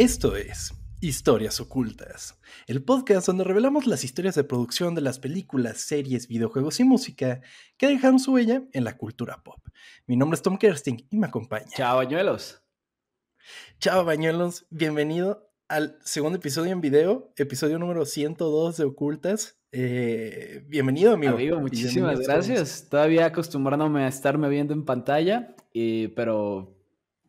Esto es Historias Ocultas, el podcast donde revelamos las historias de producción de las películas, series, videojuegos y música que dejaron su huella en la cultura pop. Mi nombre es Tom Kersting y me acompaña. Chao, bañuelos. Chao, bañuelos. Bienvenido al segundo episodio en video, episodio número 102 de Ocultas. Eh, bienvenido, amigo. Amigo, muchísimas gracias. Todavía acostumbrándome a estarme viendo en pantalla, pero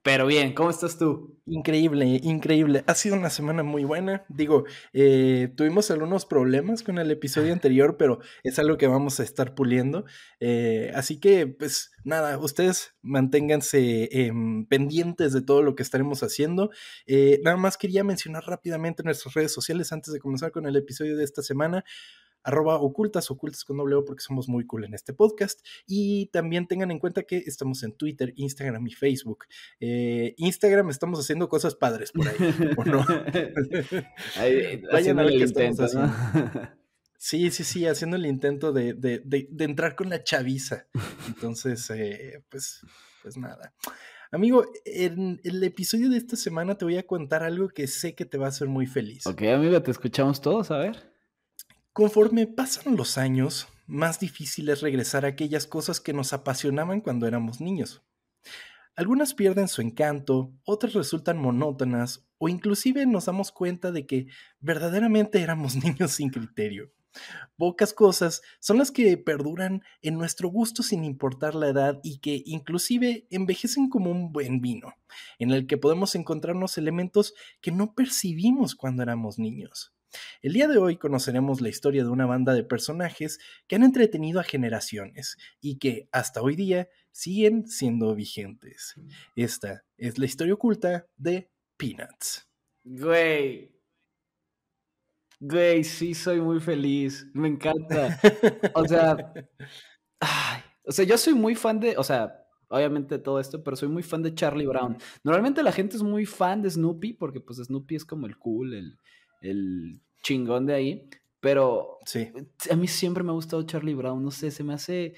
pero bien, ¿cómo estás tú? Increíble, increíble. Ha sido una semana muy buena. Digo, eh, tuvimos algunos problemas con el episodio anterior, pero es algo que vamos a estar puliendo. Eh, así que, pues nada, ustedes manténganse em, pendientes de todo lo que estaremos haciendo. Eh, nada más quería mencionar rápidamente nuestras redes sociales antes de comenzar con el episodio de esta semana arroba ocultas, ocultas con doble O porque somos muy cool en este podcast. Y también tengan en cuenta que estamos en Twitter, Instagram y Facebook. Eh, Instagram estamos haciendo cosas padres por ahí, ¿o no? Vayan a ver qué intento, Sí, sí, sí, haciendo el intento de, de, de, entrar con la chaviza. Entonces, eh, pues, pues nada. Amigo, en el episodio de esta semana te voy a contar algo que sé que te va a hacer muy feliz. Ok, amigo, te escuchamos todos, a ver. Conforme pasan los años, más difícil es regresar a aquellas cosas que nos apasionaban cuando éramos niños. Algunas pierden su encanto, otras resultan monótonas o inclusive nos damos cuenta de que verdaderamente éramos niños sin criterio. Pocas cosas son las que perduran en nuestro gusto sin importar la edad y que inclusive envejecen como un buen vino, en el que podemos encontrarnos elementos que no percibimos cuando éramos niños. El día de hoy conoceremos la historia de una banda de personajes que han entretenido a generaciones y que hasta hoy día siguen siendo vigentes. Esta es la historia oculta de Peanuts. Güey. Güey, sí soy muy feliz. Me encanta. O sea, o sea, yo soy muy fan de, o sea, obviamente todo esto, pero soy muy fan de Charlie Brown. Normalmente la gente es muy fan de Snoopy porque pues Snoopy es como el cool, el, el chingón de ahí. Pero sí. a mí siempre me ha gustado Charlie Brown, no sé, se me hace...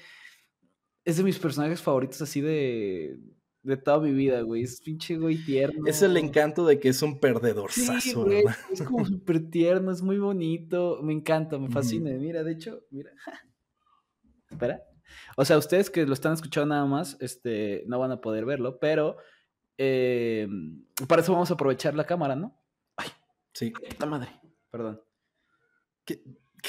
Es de mis personajes favoritos así de, de toda mi vida, güey. Es pinche güey tierno. Es el encanto de que es un perdedor. Sí, Es como súper tierno, es muy bonito. Me encanta, me fascina. Mira, de hecho, mira. Espera. O sea, ustedes que lo están escuchando nada más, este, no van a poder verlo, pero eh, para eso vamos a aprovechar la cámara, ¿no? Sí. Puta madre. Perdón. ¿Qué,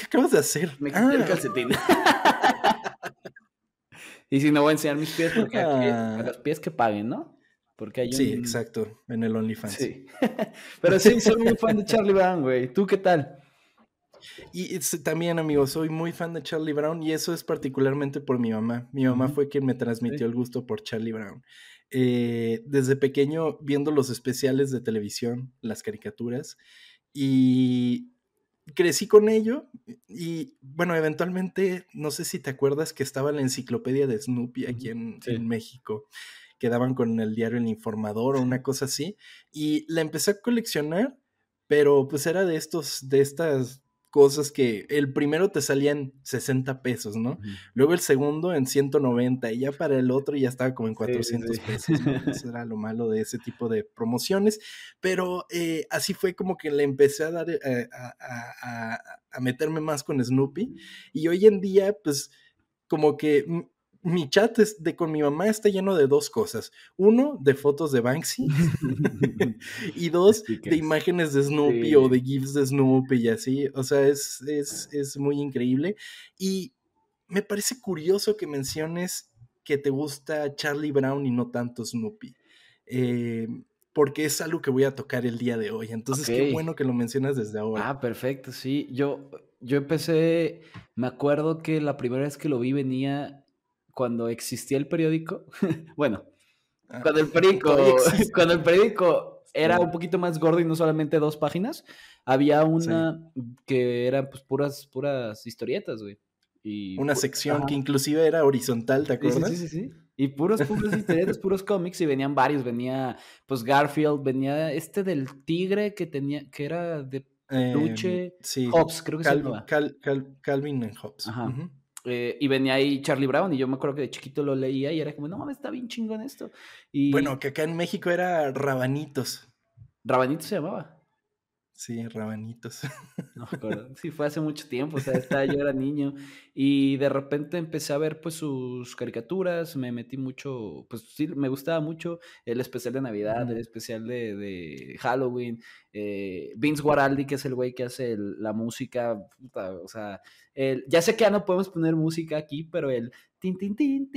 acabas de hacer? Me quité el ah. calcetín. y si no voy a enseñar mis pies, porque aquí, a ah. los pies que paguen, ¿no? Porque hay un... Sí, exacto, en el OnlyFans. Sí. Pero sí, soy muy fan de Charlie Brown, güey. ¿Tú qué tal? Y también, amigo, soy muy fan de Charlie Brown y eso es particularmente por mi mamá. Mi mamá fue quien me transmitió el gusto por Charlie Brown. Eh, desde pequeño, viendo los especiales de televisión, las caricaturas, y crecí con ello y bueno, eventualmente, no sé si te acuerdas que estaba la enciclopedia de Snoopy aquí en, en México, que daban con el diario El Informador o una cosa así, y la empecé a coleccionar, pero pues era de estos, de estas cosas que el primero te salían 60 pesos, ¿no? Luego el segundo en 190 y ya para el otro ya estaba como en 400 pesos. Eso era lo malo de ese tipo de promociones, pero eh, así fue como que le empecé a dar, eh, a, a meterme más con Snoopy y hoy en día pues como que mi chat de con mi mamá está lleno de dos cosas. Uno, de fotos de Banksy. y dos, de imágenes de Snoopy o de GIFs de Snoopy y así. O sea, es, es, muy increíble. Y me parece curioso que menciones que te gusta Charlie Brown y no tanto Snoopy. Eh, porque es algo que voy a tocar el día de hoy. Entonces, qué bueno que lo mencionas desde ahora. Ah, perfecto, sí. Yo, yo empecé, me acuerdo que la primera vez que lo vi venía cuando existía el periódico, bueno, ah, cuando el periódico, cuando el periódico era un poquito más gordo y no solamente dos páginas, había una que eran pues puras, puras historietas, güey. Y, una sección que inclusive era horizontal, ¿te acuerdas? Sí, sí, sí. Y puros, puros historietas, puros cómics, y venían varios. Venía, pues, Garfield, venía este del tigre que tenía, que era de peluche. Em, sí. Hobbs, creo que se llama. Calvin and Hobbs. Ajá. Eh, y venía ahí Charlie Brown y yo me acuerdo que de chiquito lo leía y era como, no mames, está bien chingón esto. Y... Bueno, que acá en México era Rabanitos. Rabanito se llamaba. Sí, rabanitos. No Sí, fue hace mucho tiempo, o sea, estaba, yo era niño y de repente empecé a ver pues sus caricaturas, me metí mucho, pues sí, me gustaba mucho el especial de Navidad, el especial de, Halloween, eh, Vince Guaraldi, que es el güey que hace la música, o sea, el, ya sé que ya no podemos poner música aquí, pero el... Tin, tin, tin,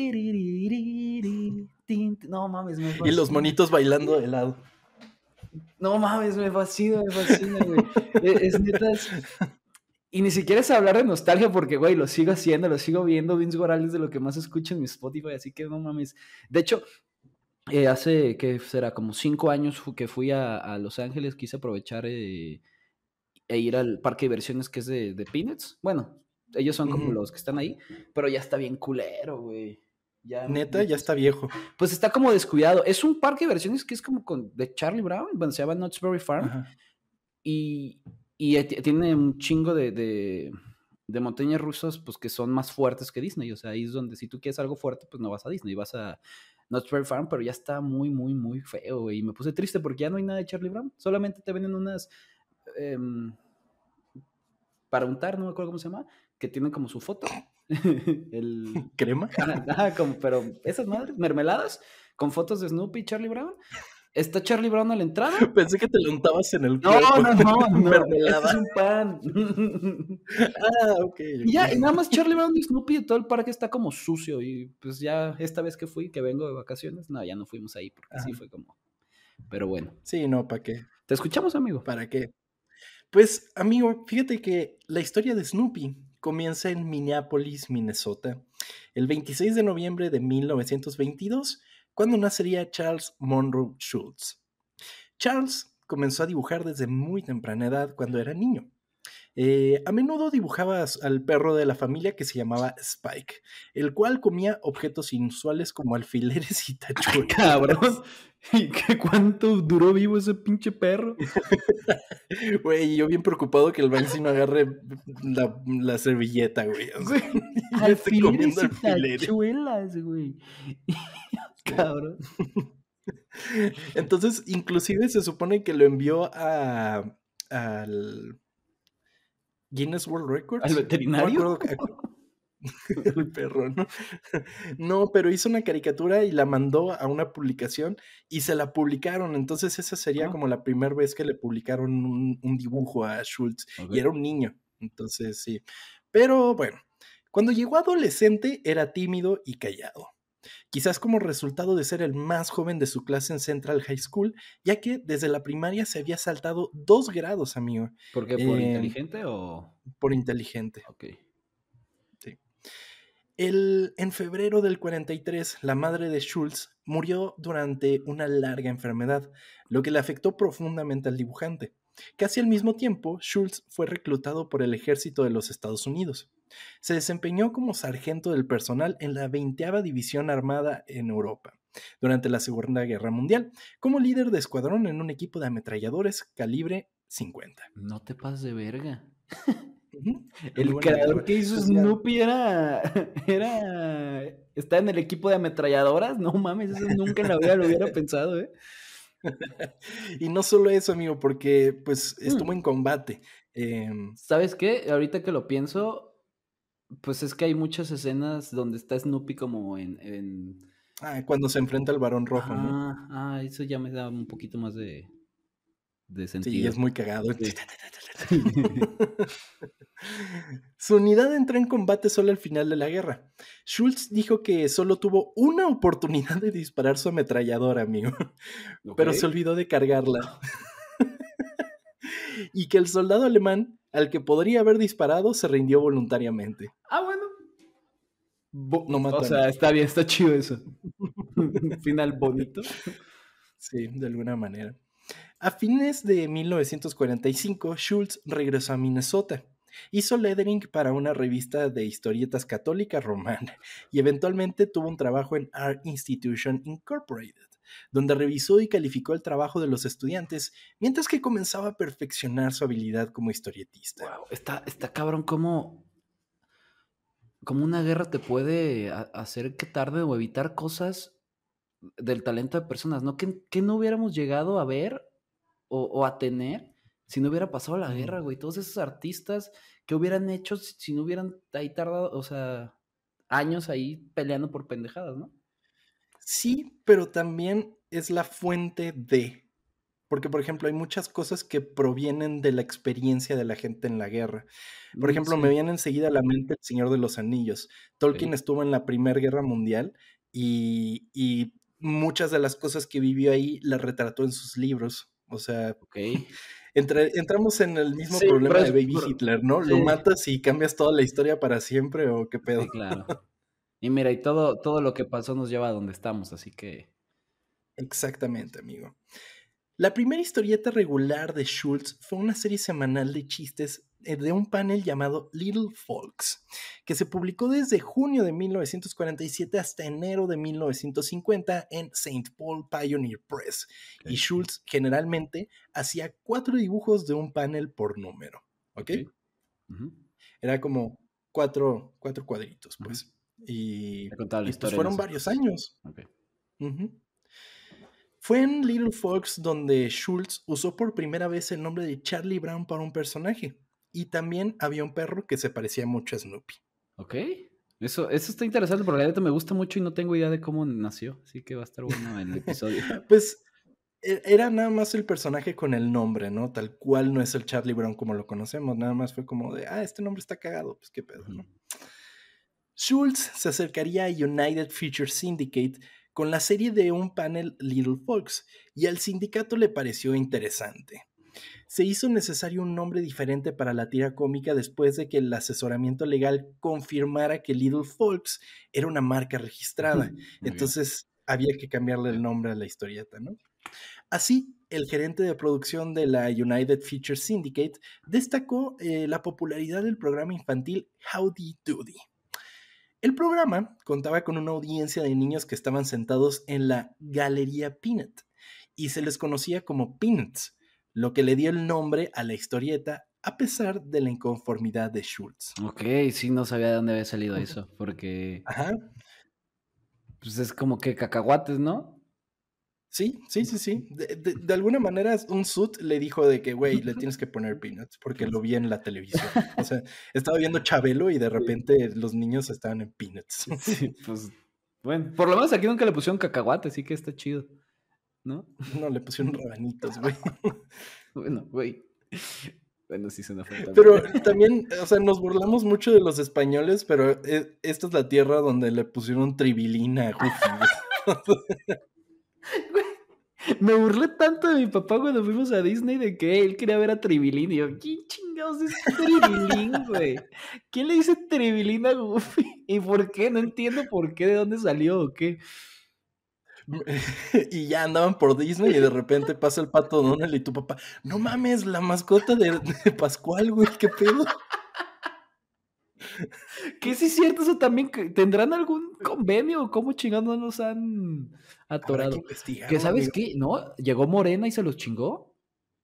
no mames, me Y los monitos bailando de lado. No mames, me fascina, me fascina, güey. E, es, neta. Y ni siquiera es hablar de nostalgia porque, güey, lo sigo haciendo, lo sigo viendo. Vince Guarales de lo que más escucho en mi Spotify, así que no mames. De hecho, eh, hace, que será? Como cinco años que fui a, Los Ángeles, quise aprovechar eh, e ir al parque de diversiones que es de, de Peanuts. Bueno, ellos son como los que están ahí, pero ya está bien culero, güey. Neta, ya está viejo. Pues está como descuidado. Es un parque de versiones que es como con, de Charlie Brown, bueno, se llama Knott's Farm. Y, y, tiene un chingo de, de, montañas rusas, pues que son más fuertes que Disney. O sea, ahí es donde si tú quieres algo fuerte, pues no vas a Disney, vas a Knott's Farm, pero ya está muy, muy, muy feo, Y me puse triste porque ya no hay nada de Charlie Brown. Solamente te venden unas. Em, para untar, no me acuerdo cómo se llama, que tienen como su foto. el... ¿Crema? pero esas madres, mermeladas, con fotos de Snoopy y Charlie Brown. Está Charlie Brown a la entrada. Pensé que te lo untabas en el No, no, no, no. es un pan. ah, ok. Y ya, y nada más Charlie Brown y Snoopy y todo el parque está como sucio. Y pues ya esta vez que fui, que vengo de vacaciones, no, ya no fuimos ahí porque así fue como. Pero bueno. Sí, no, ¿para qué? ¿Te escuchamos, amigo? ¿Para qué? Pues, amigo, fíjate que la historia de Snoopy comienza en Minneapolis, Minnesota, el 26 de noviembre de 1922, cuando nacería Charles Monroe Schultz. Charles comenzó a dibujar desde muy temprana edad cuando era niño. Eh, a menudo dibujaba al perro de la familia que se llamaba Spike, el cual comía objetos inusuales como alfileres y tachuelas. Cabrón. ¿Y qué cuánto duró vivo ese pinche perro? Güey, yo bien preocupado que el Banksy no agarre la, servilleta, güey. alfileres y tachuelas, güey. Cabrón. Entonces, inclusive se supone que lo envió a al Guinness World Records. ¿Al veterinario? el perro, ¿no? No, pero hizo una caricatura y la mandó a una publicación y se la publicaron. Entonces, esa sería ah. como la primera vez que le publicaron un, dibujo a Schultz. Y era un niño. Entonces, sí. Pero bueno, cuando llegó adolescente era tímido y callado. Quizás como resultado de ser el más joven de su clase en Central High School, ya que desde la primaria se había saltado dos grados, amigo. ¿Por qué? ¿Por em, inteligente o...? Por inteligente. Ok. Sí. El, en febrero del 43, la madre de Schultz murió durante una larga enfermedad, lo que le afectó profundamente al dibujante. Casi al mismo tiempo, Schultz fue reclutado por el ejército de los Estados Unidos. Se desempeñó como sargento del personal en la 20 División Armada en Europa durante la Segunda Guerra Mundial, como líder de escuadrón en un equipo de ametralladores calibre 50. No te pases de verga. El creador que hizo Snoopy era, era. Está en el equipo de ametralladoras. No mames, eso nunca en la vida lo hubiera pensado, ¿eh? y no solo eso, amigo, porque pues estuvo mm. en combate. Em, ¿Sabes qué? Ahorita que lo pienso, pues es que hay muchas escenas donde está Snoopy como en... Ah, cuando se enfrenta al varón rojo, ¿no? Ah, eso ya me da un poquito más de, de sentido. Sí, es muy cagado. Su unidad entró en combate solo al final de la guerra. Schultz dijo que solo tuvo una oportunidad de disparar su ametralladora, amigo, pero se olvidó de cargarla. y que el soldado alemán al que podría haber disparado se rindió voluntariamente. Ah, bueno. no o sea, está bien, está chido eso. Final bonito. Sí, de alguna manera. A fines de 1945, Schultz regresó a Minnesota. Hizo lettering para una revista de historietas católica romana y eventualmente tuvo un trabajo en Art Institution Incorporated, donde revisó y calificó el trabajo de los estudiantes mientras que comenzaba a perfeccionar su habilidad como historietista. Wow, está, está cabrón como, como una guerra te puede hacer que tarde o evitar cosas del talento de personas, ¿no? ¿Qué, no hubiéramos llegado a ver o, a tener si no hubiera pasado la guerra, güey. Todos esos artistas que hubieran hecho si, no hubieran ahí tardado, o sea, años ahí peleando por pendejadas, ¿no? Sí, pero también es la fuente de. Porque, por ejemplo, hay muchas cosas que provienen de la experiencia de la gente en la guerra. Por mm, ejemplo, me viene enseguida a la mente El Señor de los Anillos. Tolkien estuvo en la Primera Guerra Mundial y, y, muchas de las cosas que vivió ahí las retrató en sus libros. O sea, entramos en el mismo problema de Baby Hitler, ¿no? Lo matas y cambias toda la historia para siempre o qué pedo. Sí, claro. Y mira, y todo, todo lo que pasó nos lleva a donde estamos, así que... Exactamente, amigo. La primera historieta regular de Schultz fue una serie semanal de chistes eh, de un panel llamado Little Folks, que se publicó desde junio de 1947 hasta enero de 1950 en St. Paul Pioneer Press. Y Schultz generalmente hacía cuatro dibujos de un panel por número. ¿Ok? Era como cuatro, cuatro cuadritos, pues. Y, pues fueron varios años. Fue en Little Fox donde Schultz usó por primera vez el nombre de Charlie Brown para un personaje. Y también había un perro que se parecía mucho a Snoopy. Ok. Eso, eso está interesante porque realidad me gusta mucho y no tengo idea de cómo nació. Así que va a estar bueno en el episodio. pues e, era nada más el personaje con el nombre, ¿no? Tal cual no es el Charlie Brown como lo conocemos. Nada más fue como de, ah, este nombre está cagado. Pues qué pedo, ¿no? Schultz se acercaría a United Feature Syndicate con la serie de un panel Little Folks y al sindicato le pareció interesante. Se hizo necesario un nombre diferente para la tira cómica después de que el asesoramiento legal confirmara que Little Folks era una marca registrada. Entonces había que cambiarle el nombre a la historieta, ¿no? Así, el gerente de producción de la United Feature Syndicate destacó eh, la popularidad del programa infantil Howdy Doody el programa contaba con una audiencia de niños que estaban sentados en la Galería Peanut y se les conocía como Peanuts, lo que le dio el nombre a la historieta a pesar de la inconformidad de Schultz. Ok, sí, no sabía de dónde había salido eso, porque... Ajá. Pues es como que cacahuates, ¿no? Sí, sí, sí, sí. De, alguna manera, un suit le dijo de que, güey, le tienes que poner peanuts porque lo vi en la televisión. O sea, estaba viendo Chabelo y de repente los niños estaban en peanuts. Sí, pues, bueno, por lo menos aquí nunca le pusieron cacahuate, así que está chido, ¿no? No, le pusieron rabanitos, güey. Bueno, güey. Bueno, sí suena falta. Pero también, o sea, nos burlamos mucho de los españoles, pero eh, esta es la tierra donde le pusieron tribilina a. Me burlé tanto de mi papá cuando fuimos a Disney de que él quería ver a Tribilín. Y yo, ¿quién chingados es Tribilín, güey? ¿Quién le dice Tribilín a Goofy? ¿Y por qué? No entiendo por qué, de dónde salió o qué. y ya andaban por Disney y de repente pasa el pato Donald y tu papá, no mames, la mascota de, de Pascual, güey, qué pedo. Que sí es cierto, eso también tendrán algún convenio o cómo chingados nos han atorado. Que, sabes qué, ¿no? Llegó Morena y se los chingó.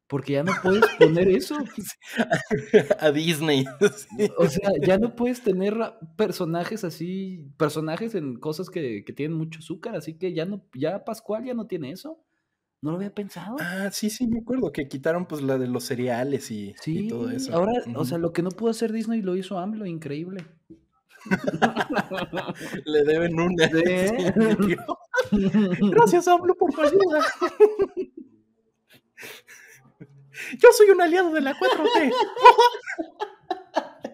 Porque ya no puedes poner eso. A Disney. O sea, ya no puedes tener personajes así, personajes en cosas que, que, tienen mucho azúcar, así que ya no, ya Pascual ya no tiene eso. No lo había pensado. Ah, sí, sí, me acuerdo que quitaron pues la de los cereales y, todo eso. Ahora, o sea, lo que no pudo hacer Disney lo hizo AMLO, increíble. Le deben una. Gracias, AMLO, por tu ayuda. Yo soy un aliado de la 4T.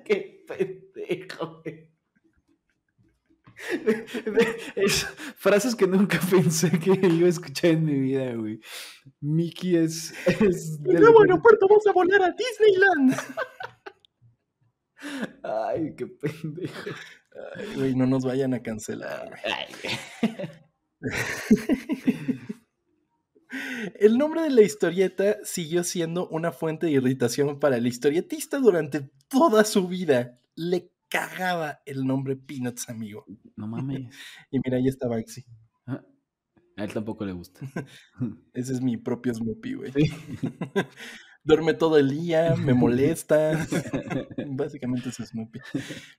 Qué pendejo, es, frases que nunca pensé que iba a escuchar en mi vida, güey. Mickey es. es nuevo aeropuerto, vamos a volar a Disneyland. Ay, qué pendejo. Ay, güey, no nos vayan a cancelar. El nombre de la historieta siguió siendo una fuente de irritación para el historietista durante toda su vida. Le cagaba el nombre Peanuts, amigo. No mames. y mira, ahí está Baxi. Ah, a él tampoco le gusta. Ese es mi propio Snoopy, güey. duerme todo el día, me molesta. Básicamente es Snoopy.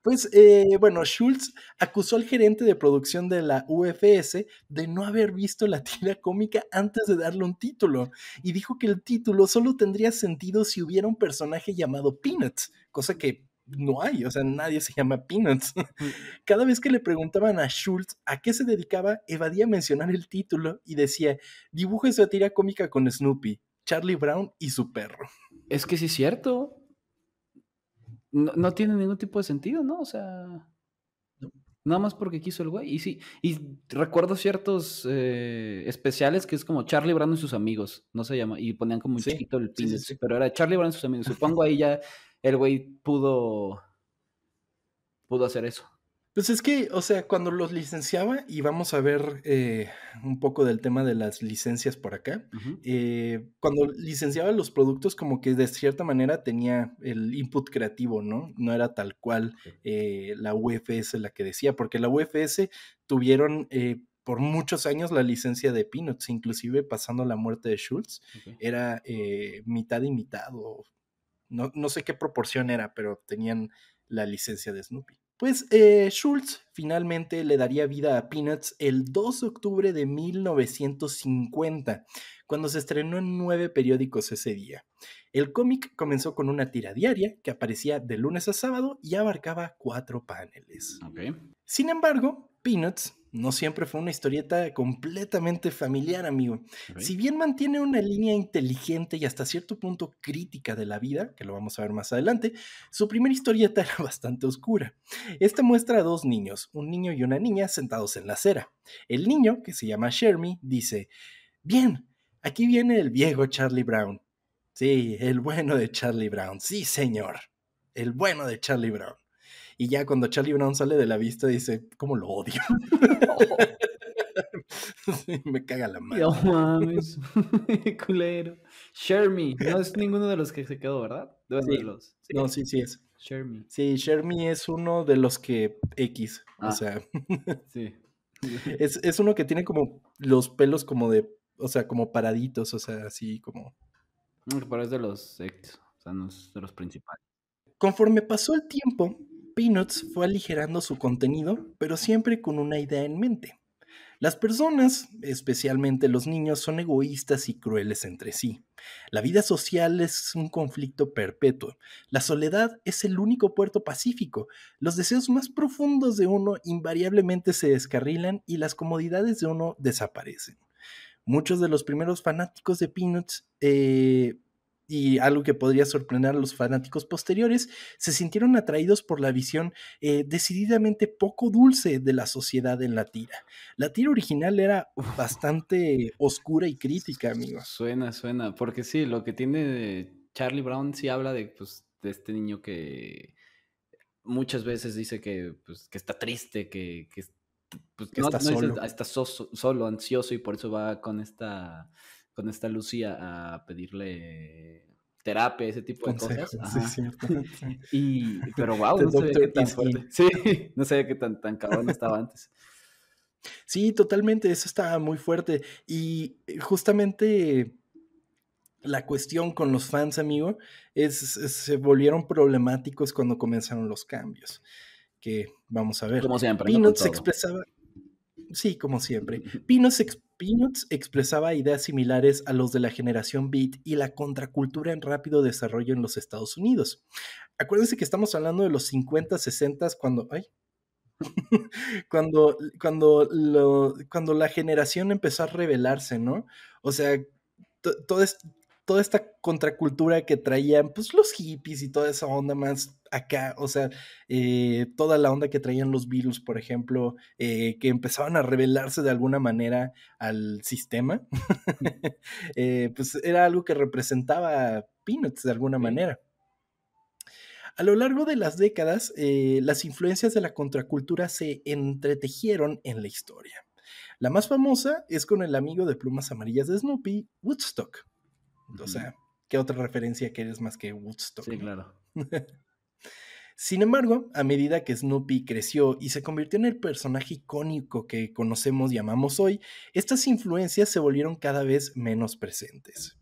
Pues eh, bueno, Schultz acusó al gerente de producción de la UFS de no haber visto la tira cómica antes de darle un título y dijo que el título solo tendría sentido si hubiera un personaje llamado Peanuts, cosa que no hay, o sea, nadie se llama Peanuts. Cada vez que le preguntaban a Schultz a qué se dedicaba, evadía mencionar el título y decía, dibujo esa tira cómica con Snoopy. Charlie Brown y su perro. Es que sí es cierto. No, tiene ningún tipo de sentido, ¿no? O sea. Nada más porque quiso el güey. Y sí, y recuerdo ciertos eh, especiales que es como Charlie Brown y sus amigos, no se llama, y ponían como un chiquito el pin, pero era Charlie Brown y sus amigos. Supongo ahí ya el güey pudo, pudo hacer eso. Pues es que, o sea, cuando los licenciaba, y vamos a ver eh, un poco del tema de las licencias por acá, eh, cuando licenciaba los productos, como que de cierta manera tenía el input creativo, ¿no? No era tal cual eh, la UFS la que decía, porque la UFS tuvieron por muchos años la licencia de Peanuts, inclusive pasando la muerte de Schultz, era mitad y mitad, o no, no sé qué proporción era, pero tenían la licencia de Snoopy. Pues eh, Schultz finalmente le daría vida a Peanuts el 2 de octubre de 1950, cuando se estrenó en nueve periódicos ese día. El cómic comenzó con una tira diaria que aparecía de lunes a sábado y abarcaba cuatro paneles. Sin embargo, Peanuts no siempre fue una historieta completamente familiar, amigo. Si bien mantiene una línea inteligente y hasta cierto punto crítica de la vida, que lo vamos a ver más adelante, su primera historieta era bastante oscura. Esta muestra a dos niños, un niño y una niña sentados en la acera. El niño, que se llama Shermy, dice, bien, aquí viene el viejo Charlie Brown. Sí, el bueno de Charlie Brown. Sí, señor. El bueno de Charlie Brown. Y ya cuando Charlie Brown sale de la vista dice, ¿cómo lo odio? me caga la mano. No mames, culero. Shermy, no es ninguno de los que se quedó, ¿verdad? sí. los. No, sí, sí es. Shermy. Sí, Shermy es uno de los que X, o ah. sea. sí. Es, es uno que tiene como los pelos como de, o sea, como paraditos, o sea, así como. Mm, pero es de los X, o sea, no es de los principales. Conforme pasó el tiempo, Peanuts fue aligerando su contenido, pero siempre con una idea en mente. Las personas, especialmente los niños, son egoístas y crueles entre sí. La vida social es un conflicto perpetuo. La soledad es el único puerto pacífico. Los deseos más profundos de uno invariablemente se descarrilan y las comodidades de uno desaparecen. Muchos de los primeros fanáticos de Peanuts eh, y algo que podría sorprender a los fanáticos posteriores, se sintieron atraídos por la visión eh, decididamente poco dulce de la sociedad en la tira. La tira original era bastante oscura y crítica, amigos. Suena, suena, porque sí, lo que tiene Charlie Brown sí habla de, pues, de este niño que muchas veces dice que, pues, que está triste, que, que, pues, está, solo. está solo, ansioso y por eso va con esta con esta Lucía a pedirle terapia, ese tipo de cosas. Sí, Y, pero wow, no sabía qué tan fuerte. Sí, no sabía qué tan, tan cabrón estaba antes. Sí, totalmente, eso estaba muy fuerte. Y justamente la cuestión con los fans, amigo, es, se volvieron problemáticos cuando comenzaron los cambios. Que vamos a ver. Como siempre. Peanuts se expresaba. Sí, como siempre. Peanuts, Peanuts expresaba ideas similares a los de la generación Beat y la contracultura en rápido desarrollo en los Estados Unidos. Acuérdense que estamos hablando de los 50, 60 cuando. Ay, cuando, cuando, cuando la generación empezó a rebelarse, ¿no? O sea, todo, toda esta contracultura que traían pues los hippies y toda esa onda más acá, o sea, eh, toda la onda que traían los virus, por ejemplo, eh, que empezaban a revelarse de alguna manera al sistema, eh, pues era algo que representaba Peanuts de alguna manera. A lo largo de las décadas, las influencias de la contracultura se entretejieron en la historia. La más famosa es con el amigo de plumas amarillas de Snoopy, Woodstock. O sea, ¿qué otra referencia quieres más que Woodstock? Sí, claro. Sin embargo, a medida que Snoopy creció y se convirtió en el personaje icónico que conocemos y amamos hoy, estas influencias se volvieron cada vez menos presentes.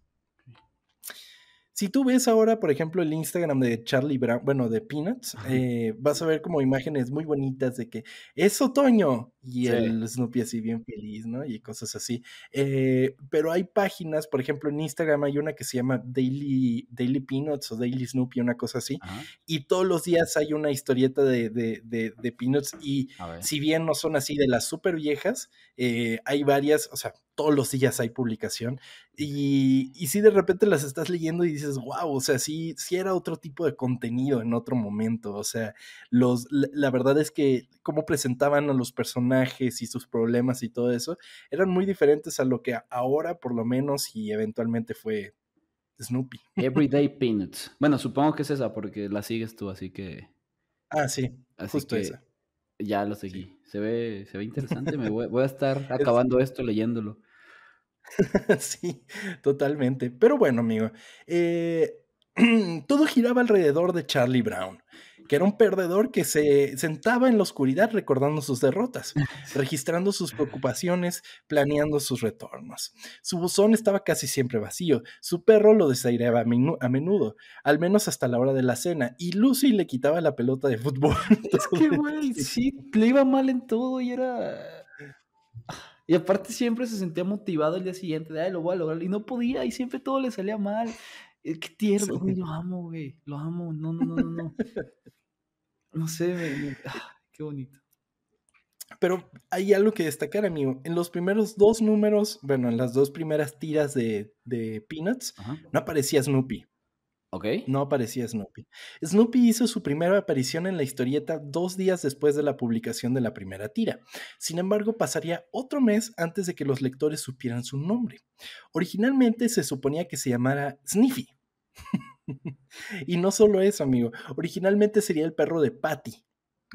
Si tú ves ahora, por ejemplo, el Instagram de Charlie Brown, bueno, de Peanuts, eh, vas a ver como imágenes muy bonitas de que es otoño y el Snoopy así bien feliz, ¿no? Y cosas así. Eh, pero hay páginas, por ejemplo, en Instagram hay una que se llama Daily, Daily Peanuts o Daily Snoopy, una cosa así, y todos los días hay una historieta de, de, de, Peanuts y si bien no son así de las súper viejas, eh, hay varias, o sea, todos los días hay publicación y, y si de repente las estás leyendo y dices, wow, o sea, sí, sí era otro tipo de contenido en otro momento, o sea, los, la, verdad es que cómo presentaban a los personajes y sus problemas y todo eso eran muy diferentes a lo que ahora por lo menos y eventualmente fue Snoopy. Everyday Peanuts. Bueno, supongo que es esa porque la sigues tú, así que... Ah, sí, justo esa. Ya lo seguí. Se, ve, se ve interesante. Me voy, a estar acabando esto leyéndolo. sí, totalmente. Pero bueno, amigo. Eh, todo giraba alrededor de Charlie Brown, que era un perdedor que se sentaba en la oscuridad recordando sus derrotas, registrando sus preocupaciones, planeando sus retornos. Su buzón estaba casi siempre vacío, su perro lo desaireaba a menudo, al menos hasta la hora de la cena, y Lucy le quitaba la pelota de fútbol. Es que, güey, sí, le iba mal en todo y era... Y aparte siempre se sentía motivado el día siguiente, de, ay, lo voy a lograr, y no podía, y siempre todo le salía mal. Qué tierno, güey, lo amo, güey, lo amo, no, no, no, no, no. No sé, ah, qué bonito. Pero hay algo que destacar, amigo. En los primeros dos números, bueno, en las dos primeras tiras de, de Peanuts, no aparecía Snoopy. Ok. No aparecía Snoopy. Snoopy hizo su primera aparición en la historieta dos días después de la publicación de la primera tira. Sin embargo, pasaría otro mes antes de que los lectores supieran su nombre. Originalmente se suponía que se llamara Sniffy. y no solo eso, amigo. Originalmente sería el perro de Patty.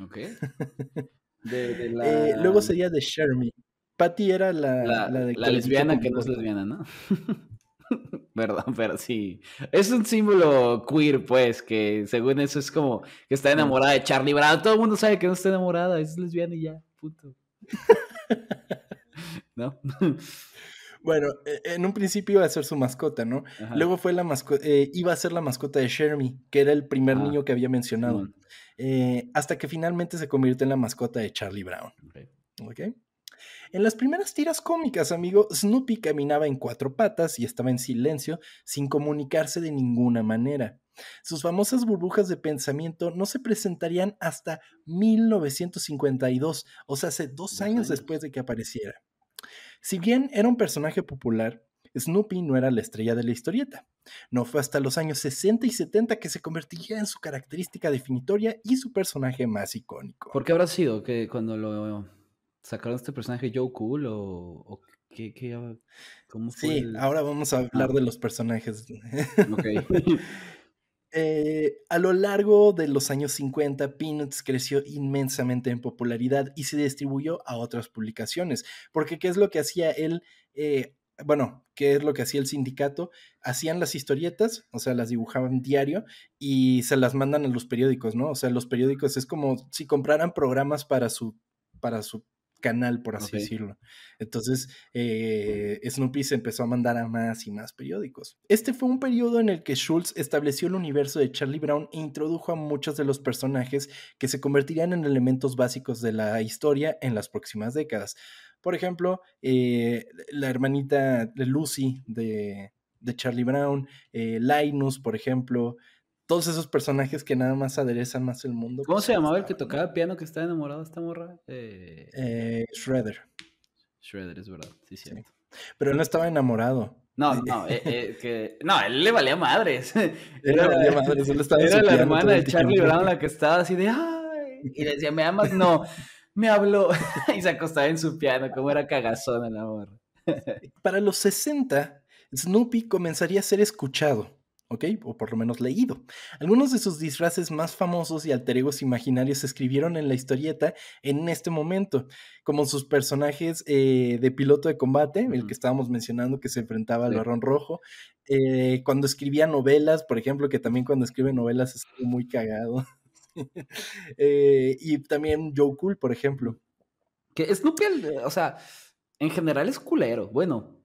Ok. Eh, luego sería de Shermie. Patty era la, la, la lesbiana que no es lesbiana, ¿no? Perdón, pero sí. Es un símbolo queer, pues, que según eso es como que está enamorada de Charlie Brown. Todo el mundo sabe que no está enamorada, es lesbiana y ya, punto. ¿No? Bueno, e, en un principio iba a ser su mascota, ¿no? Luego fue la mascota, eh, iba a ser la mascota de Shermie, que era el primer niño que había mencionado. Eh, hasta que finalmente se convirtió en la mascota de Charlie Brown. Okay. En las primeras tiras cómicas, amigo, Snoopy caminaba en cuatro patas y estaba en silencio, sin comunicarse de ninguna manera. Sus famosas burbujas de pensamiento no se presentarían hasta 1952, o sea, hace dos, años después de que apareciera. Si bien era un personaje popular, Snoopy no era la estrella de la historieta. No fue hasta los años 60 y 70 que se convertiría en su característica definitoria y su personaje más icónico. ¿Por qué habrá sido que cuando lo sacaron este personaje Joe Cool o, qué, qué, cómo fue? Sí, ahora vamos a hablar ah. de los personajes. Ok. Eh, a lo largo de los años 50, Peanuts creció inmensamente en popularidad y se distribuyó a otras publicaciones. Porque, ¿qué es lo que hacía él? Eh, bueno, ¿qué es lo que hacía el sindicato? Hacían las historietas, o sea, las dibujaban diario y se las mandan a los periódicos, ¿no? O sea, los periódicos es como si compraran programas para su, para su canal, por así decirlo. Entonces, eh, Snoopy se empezó a mandar a más y más periódicos. Este fue un periodo en el que Schultz estableció el universo de Charlie Brown e introdujo a muchos de los personajes que se convertirían en elementos básicos de la historia en las próximas décadas. Por ejemplo, eh, la hermanita de Lucy de, Charlie Brown, eh, Linus, por ejemplo, todos esos personajes que nada más aderezan más el mundo. ¿Cómo se llamaba el que tocaba piano que estaba enamorado de esta morra? Eh... eh Shredder. Shredder, es verdad, sí, sí. Pero él no estaba enamorado. No, no, eh, que, no, él le valía madres. Era, valía madres, él estaba era la hermana de Charlie Brown la que estaba así de, ay, y le decía, ¿me amas? No, me habló, y se acostaba en su piano, como era cagazón el amor. Para los 60, Snoopy comenzaría a ser escuchado ¿ok? O por lo menos leído. Algunos de sus disfraces más famosos y alter imaginarios se escribieron en la historieta en este momento, como sus personajes eh, de piloto de combate, el que estábamos mencionando que se enfrentaba al barrón rojo, eh, cuando escribía novelas, por ejemplo, que también cuando escribe novelas es muy cagado. Eh, y también Joe Cool, por ejemplo. Que Snoopy, o sea, en general es culero. Bueno,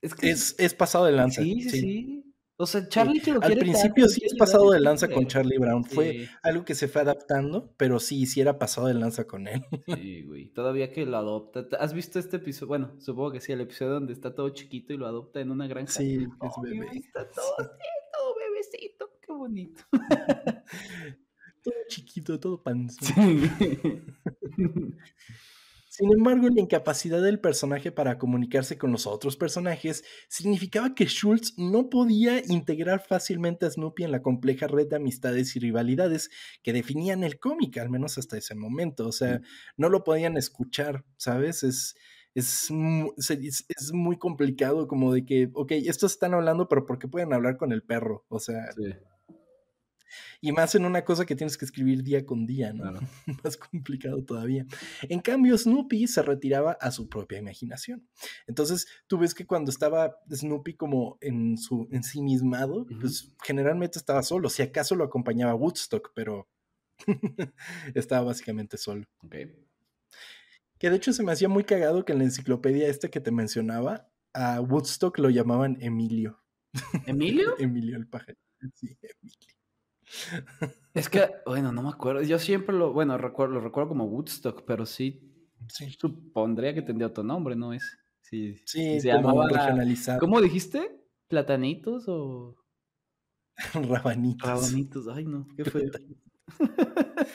es, es, pasado de lanza. sí. sí. sí. O sea, Charlie que lo Al principio tanto, sí es pasado de lanza con Charlie Brown. Fue algo que se fue adaptando, pero sí, sí era pasado de lanza con él. Sí, güey. Todavía que lo adopta. ¿Has visto este episodio? Bueno, supongo que sí, el episodio donde está todo chiquito y lo adopta en una granja. Sí, es bebé. está todo, sí, todo bebecito. Qué bonito. Todo chiquito, todo panzón. Sí. Sin embargo, la incapacidad del personaje para comunicarse con los otros personajes significaba que Schultz no podía integrar fácilmente a Snoopy en la compleja red de amistades y rivalidades que definían el cómic, al menos hasta ese momento. O sea, no lo podían escuchar, ¿sabes? Es, es, es- es muy complicado como de que, ok, estos están hablando, pero ¿por qué pueden hablar con el perro? O sea, Sí, y más en una cosa que tienes que escribir día con día, ¿no? claro. más complicado todavía. En cambio, Snoopy se retiraba a su propia imaginación. Entonces, tú ves que cuando estaba Snoopy como en su ensimismado, pues generalmente estaba solo. Si acaso lo acompañaba Woodstock, pero estaba básicamente solo. Que de hecho se me hacía muy cagado que en la enciclopedia esta que te mencionaba, a Woodstock lo llamaban Emilio. ¿Emilio? Emilio el. Sí, Emilio. Es que, bueno, no me acuerdo. Yo siempre lo, bueno, recuerdo, lo recuerdo como Woodstock, pero sí Sí, supondría que tendría otro nombre, ¿no es? Sí, sí se como llamaba- regionalizado. ¿Cómo dijiste? ¿Platanitos o Rabanitos. rabanitos? Ay, no, qué feo.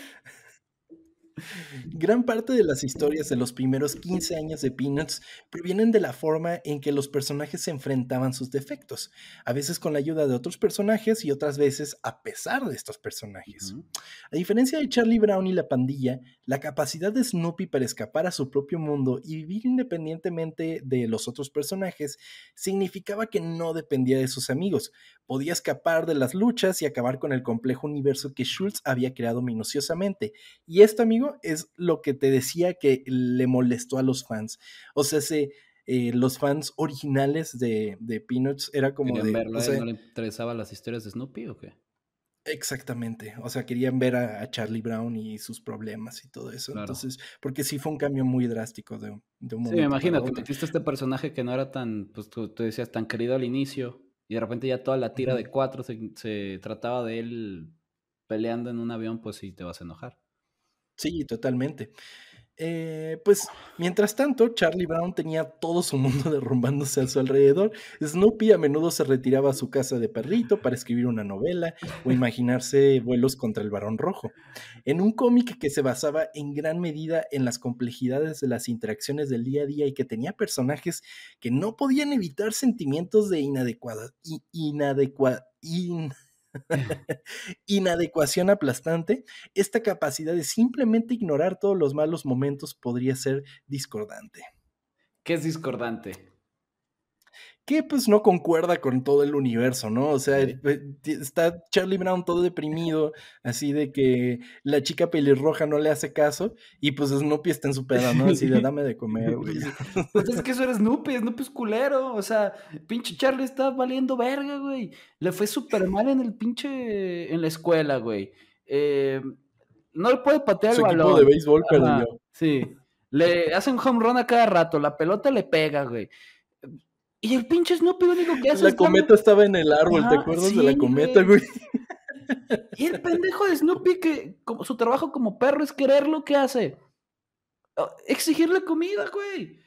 Gran parte de las historias de los primeros 15 años de Peanuts provienen de la forma en que los personajes se enfrentaban sus defectos, a veces con la ayuda de otros personajes y otras veces a pesar de estos personajes. A diferencia de Charlie Brown y la pandilla, la capacidad de Snoopy para escapar a su propio mundo y vivir independientemente de los otros personajes significaba que no dependía de sus amigos. Podía escapar de las luchas y acabar con el complejo universo que Schultz había creado minuciosamente. Y esto, amigo, es lo que te decía que le molestó a los fans. O sea, se, eh, los fans originales de, de Peanuts era como ¿Querían de... verlo? o ¿A él sea, ¿No le interesaban las historias de Snoopy o qué? Exactamente, o sea, querían ver a, a Charlie Brown y sus problemas y todo eso. Claro. Entonces, porque sí fue un cambio muy drástico de, de un Sí, momento. me imagino otro. metiste este personaje que no era tan, pues tú, tú decías, tan querido al inicio, y de repente ya toda la tira de cuatro se, se trataba de él peleando en un avión, pues sí te vas a enojar. Sí, totalmente. Eh, pues, mientras tanto, Charlie Brown tenía todo su mundo derrumbándose a su alrededor. Snoopy a menudo se retiraba a su casa de perrito para escribir una novela o imaginarse vuelos contra el varón rojo. En un cómic que se basaba en gran medida en las complejidades de las interacciones del día a día y que tenía personajes que no podían evitar sentimientos de inadecuada, i- inadecua- in- inadecuación aplastante, esta capacidad de simplemente ignorar todos los malos momentos podría ser discordante. ¿Qué es discordante? Que pues no concuerda con todo el universo, ¿no? O sea, eh, está Charlie Brown todo deprimido, así de que la chica pelirroja no le hace caso y pues Snoopy está en su pedo, ¿no? Así de dame de comer, güey. Pues es que eso era Snoopy, Snoopy es culero, o sea, pinche Charlie está valiendo verga, güey. Le fue súper mal en el pinche, en la escuela, güey. Eh, no le puede patear Su el equipo balón. de béisbol Ajá, perdió. Sí. Le hacen home run a cada rato, la pelota le pega, güey. Y el pinche Snoopy lo único que hace La es cometa estaba en el árbol, ¿te acuerdas de la cometa, güey. Y el pendejo de Snoopy, que como su trabajo como perro es quererlo, ¿qué hace? Ah, Exigirle comida, güey.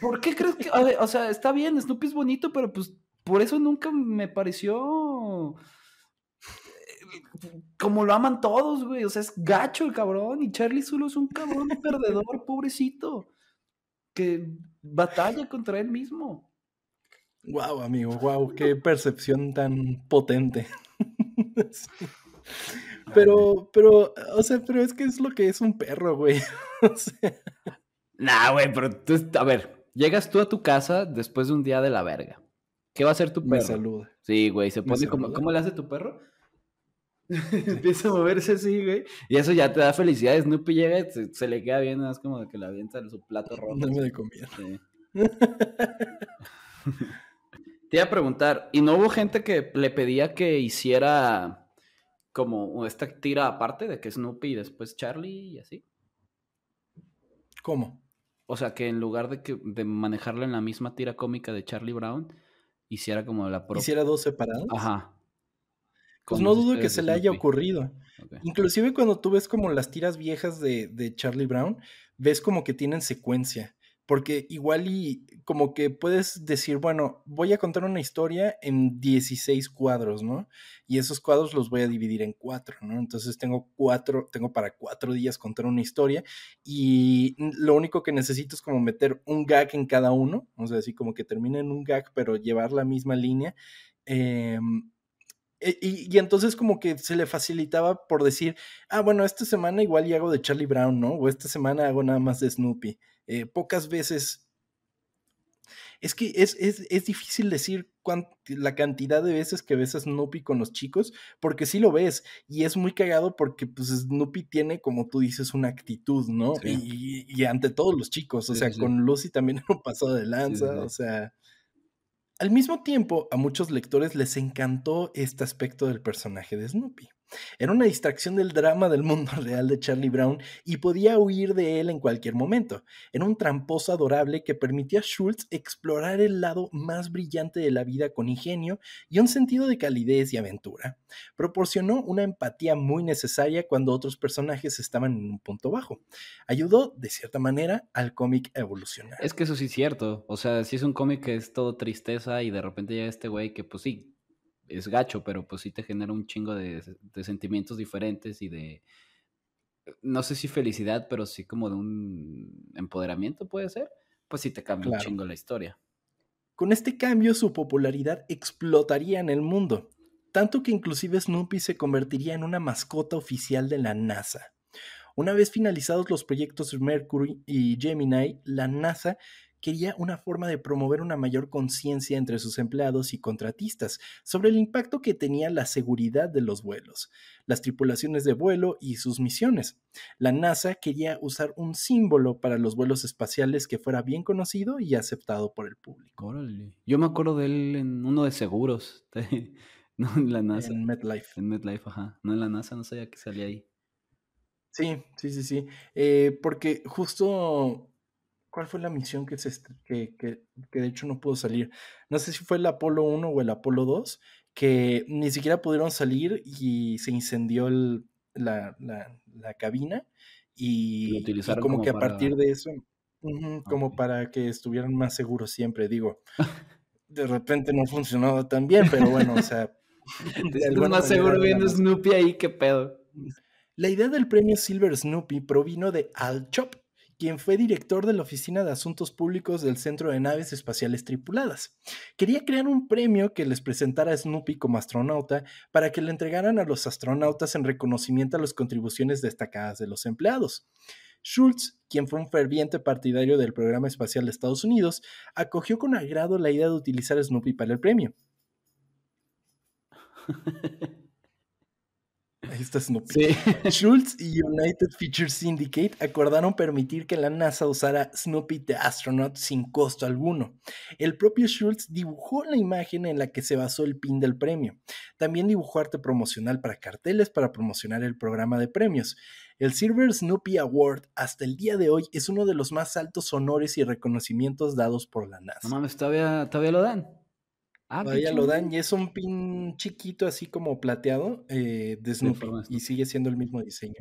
¿Por qué crees que.? a ver, o sea, está bien, Snoopy es bonito, pero pues por eso nunca me pareció. eh, Como lo aman todos, güey. O sea, es gacho el cabrón. Y Charlie solo es un cabrón perdedor, pobrecito. Que batalla contra él mismo. Wow, amigo, wow, qué percepción tan potente. Sí. Pero, pero, o sea, pero es que es lo que es un perro, güey. O sea, Nah, güey, pero tú, a ver, llegas tú a tu casa después de un día de la verga. ¿Qué va a hacer tu me perro? saluda. Sí, güey, se Me pone como. ¿Cómo le hace tu perro? Empieza a moverse así, güey. Y eso ya te da felicidad. Snoopy llega y se, se le queda bien, es como que le avienta su plato rojo. Dame de comer. Sí. Te iba a preguntar, ¿y no hubo gente que le pedía que hiciera como esta tira aparte de que Snoopy y después Charlie y así? ¿Cómo? O sea, que en lugar de, que, de manejarla en la misma tira cómica de Charlie Brown, hiciera como la propia. ¿Hiciera dos separados? Ajá. Pues no dudo que se le haya ocurrido. Inclusive cuando tú ves como las tiras viejas de, de Charlie Brown, ves como que tienen secuencia. Porque igual y como que puedes decir, bueno, voy a contar una historia en 16 cuadros, ¿no? Y esos cuadros los voy a dividir en cuatro, ¿no? Entonces tengo cuatro, tengo para cuatro días contar una historia y lo único que necesito es como meter un gag en cada uno, o sea, así como que termine en un gag, pero llevar la misma línea. Em, e- y, y entonces como que se le facilitaba por decir, ah, bueno, esta semana igual y hago de Charlie Brown, ¿no? O esta semana hago nada más de Snoopy. Eh, pocas veces. Es que es, es, es difícil decir cuán- la cantidad de veces que ves a Snoopy con los chicos, porque sí lo ves, y es muy cagado porque pues Snoopy tiene, como tú dices, una actitud, ¿no? Sí. Y, y- ante todos los chicos, o Sí, sea, sí, con Lucy también era un pasado de lanza, o sea... Al mismo tiempo, a muchos lectores les encantó este aspecto del personaje de Snoopy. Era una distracción del drama del mundo real de Charlie Brown y podía huir de él en cualquier momento. Era un tramposo adorable que permitía a Schultz explorar el lado más brillante de la vida con ingenio y un sentido de calidez y aventura. Proporcionó una empatía muy necesaria cuando otros personajes estaban en un punto bajo. Ayudó, de cierta manera, al cómic a evolucionar. Es que eso sí es cierto. O sea, si es un cómic que es todo tristeza y de repente llega este güey que pues sí, es gacho, pero pues sí te genera un chingo de, de sentimientos diferentes y de, no sé si felicidad, pero sí como de un empoderamiento puede ser, pues sí te cambia Claro. un chingo la historia. Con este cambio su popularidad explotaría en el mundo, tanto que inclusive Snoopy se convertiría en una mascota oficial de la NASA. Una vez finalizados los proyectos Mercury y Gemini, la NASA quería una forma de promover una mayor conciencia entre sus empleados y contratistas sobre el impacto que tenía la seguridad de los vuelos, las tripulaciones de vuelo y sus misiones. La NASA quería usar un símbolo para los vuelos espaciales que fuera bien conocido y aceptado por el público. Órale. Yo me acuerdo de él en uno de seguros, no en la NASA, En MetLife. en MetLife, ajá. No en la NASA, no sabía que salía ahí. Sí, sí, sí, sí. Eh, porque justo, ¿cuál fue la misión que, se, que, que, que de hecho no pudo salir? No sé si fue el Apolo 1 o el Apolo 2, que ni siquiera pudieron salir y se incendió el- la, la- la cabina y, como como que a para... partir de eso, ujú, como para que estuvieran más seguros siempre, digo, de repente no funcionaba tan bien, pero bueno, o sea, alguna más seguro viendo Snoopy ahí, qué pedo. La idea del premio Silver Snoopy provino de Al Chop, quien fue director de la Oficina de Asuntos Públicos del Centro de Naves Espaciales Tripuladas. Quería crear un premio que les presentara a Snoopy como astronauta para que le entregaran a los astronautas en reconocimiento a las contribuciones destacadas de los empleados. Schultz, quien fue un ferviente partidario del programa espacial de Estados Unidos, acogió con agrado la idea de utilizar a Snoopy para el premio. Ahí está Snoopy. Sí. Schultz y United Feature Syndicate acordaron permitir que la NASA usara Snoopy the Astronaut sin costo alguno. El propio Schultz dibujó la imagen en la que se basó el pin del premio. También dibujó arte promocional para carteles para promocionar el programa de premios. El Silver Snoopy Award hasta el día de hoy es uno de los más altos honores y reconocimientos dados por la No NASA. mames, todavía, todavía lo dan. Ah, Todavía lo dan y es un pin chiquito así como plateado eh, de Snoopy de y sigue siendo el mismo diseño.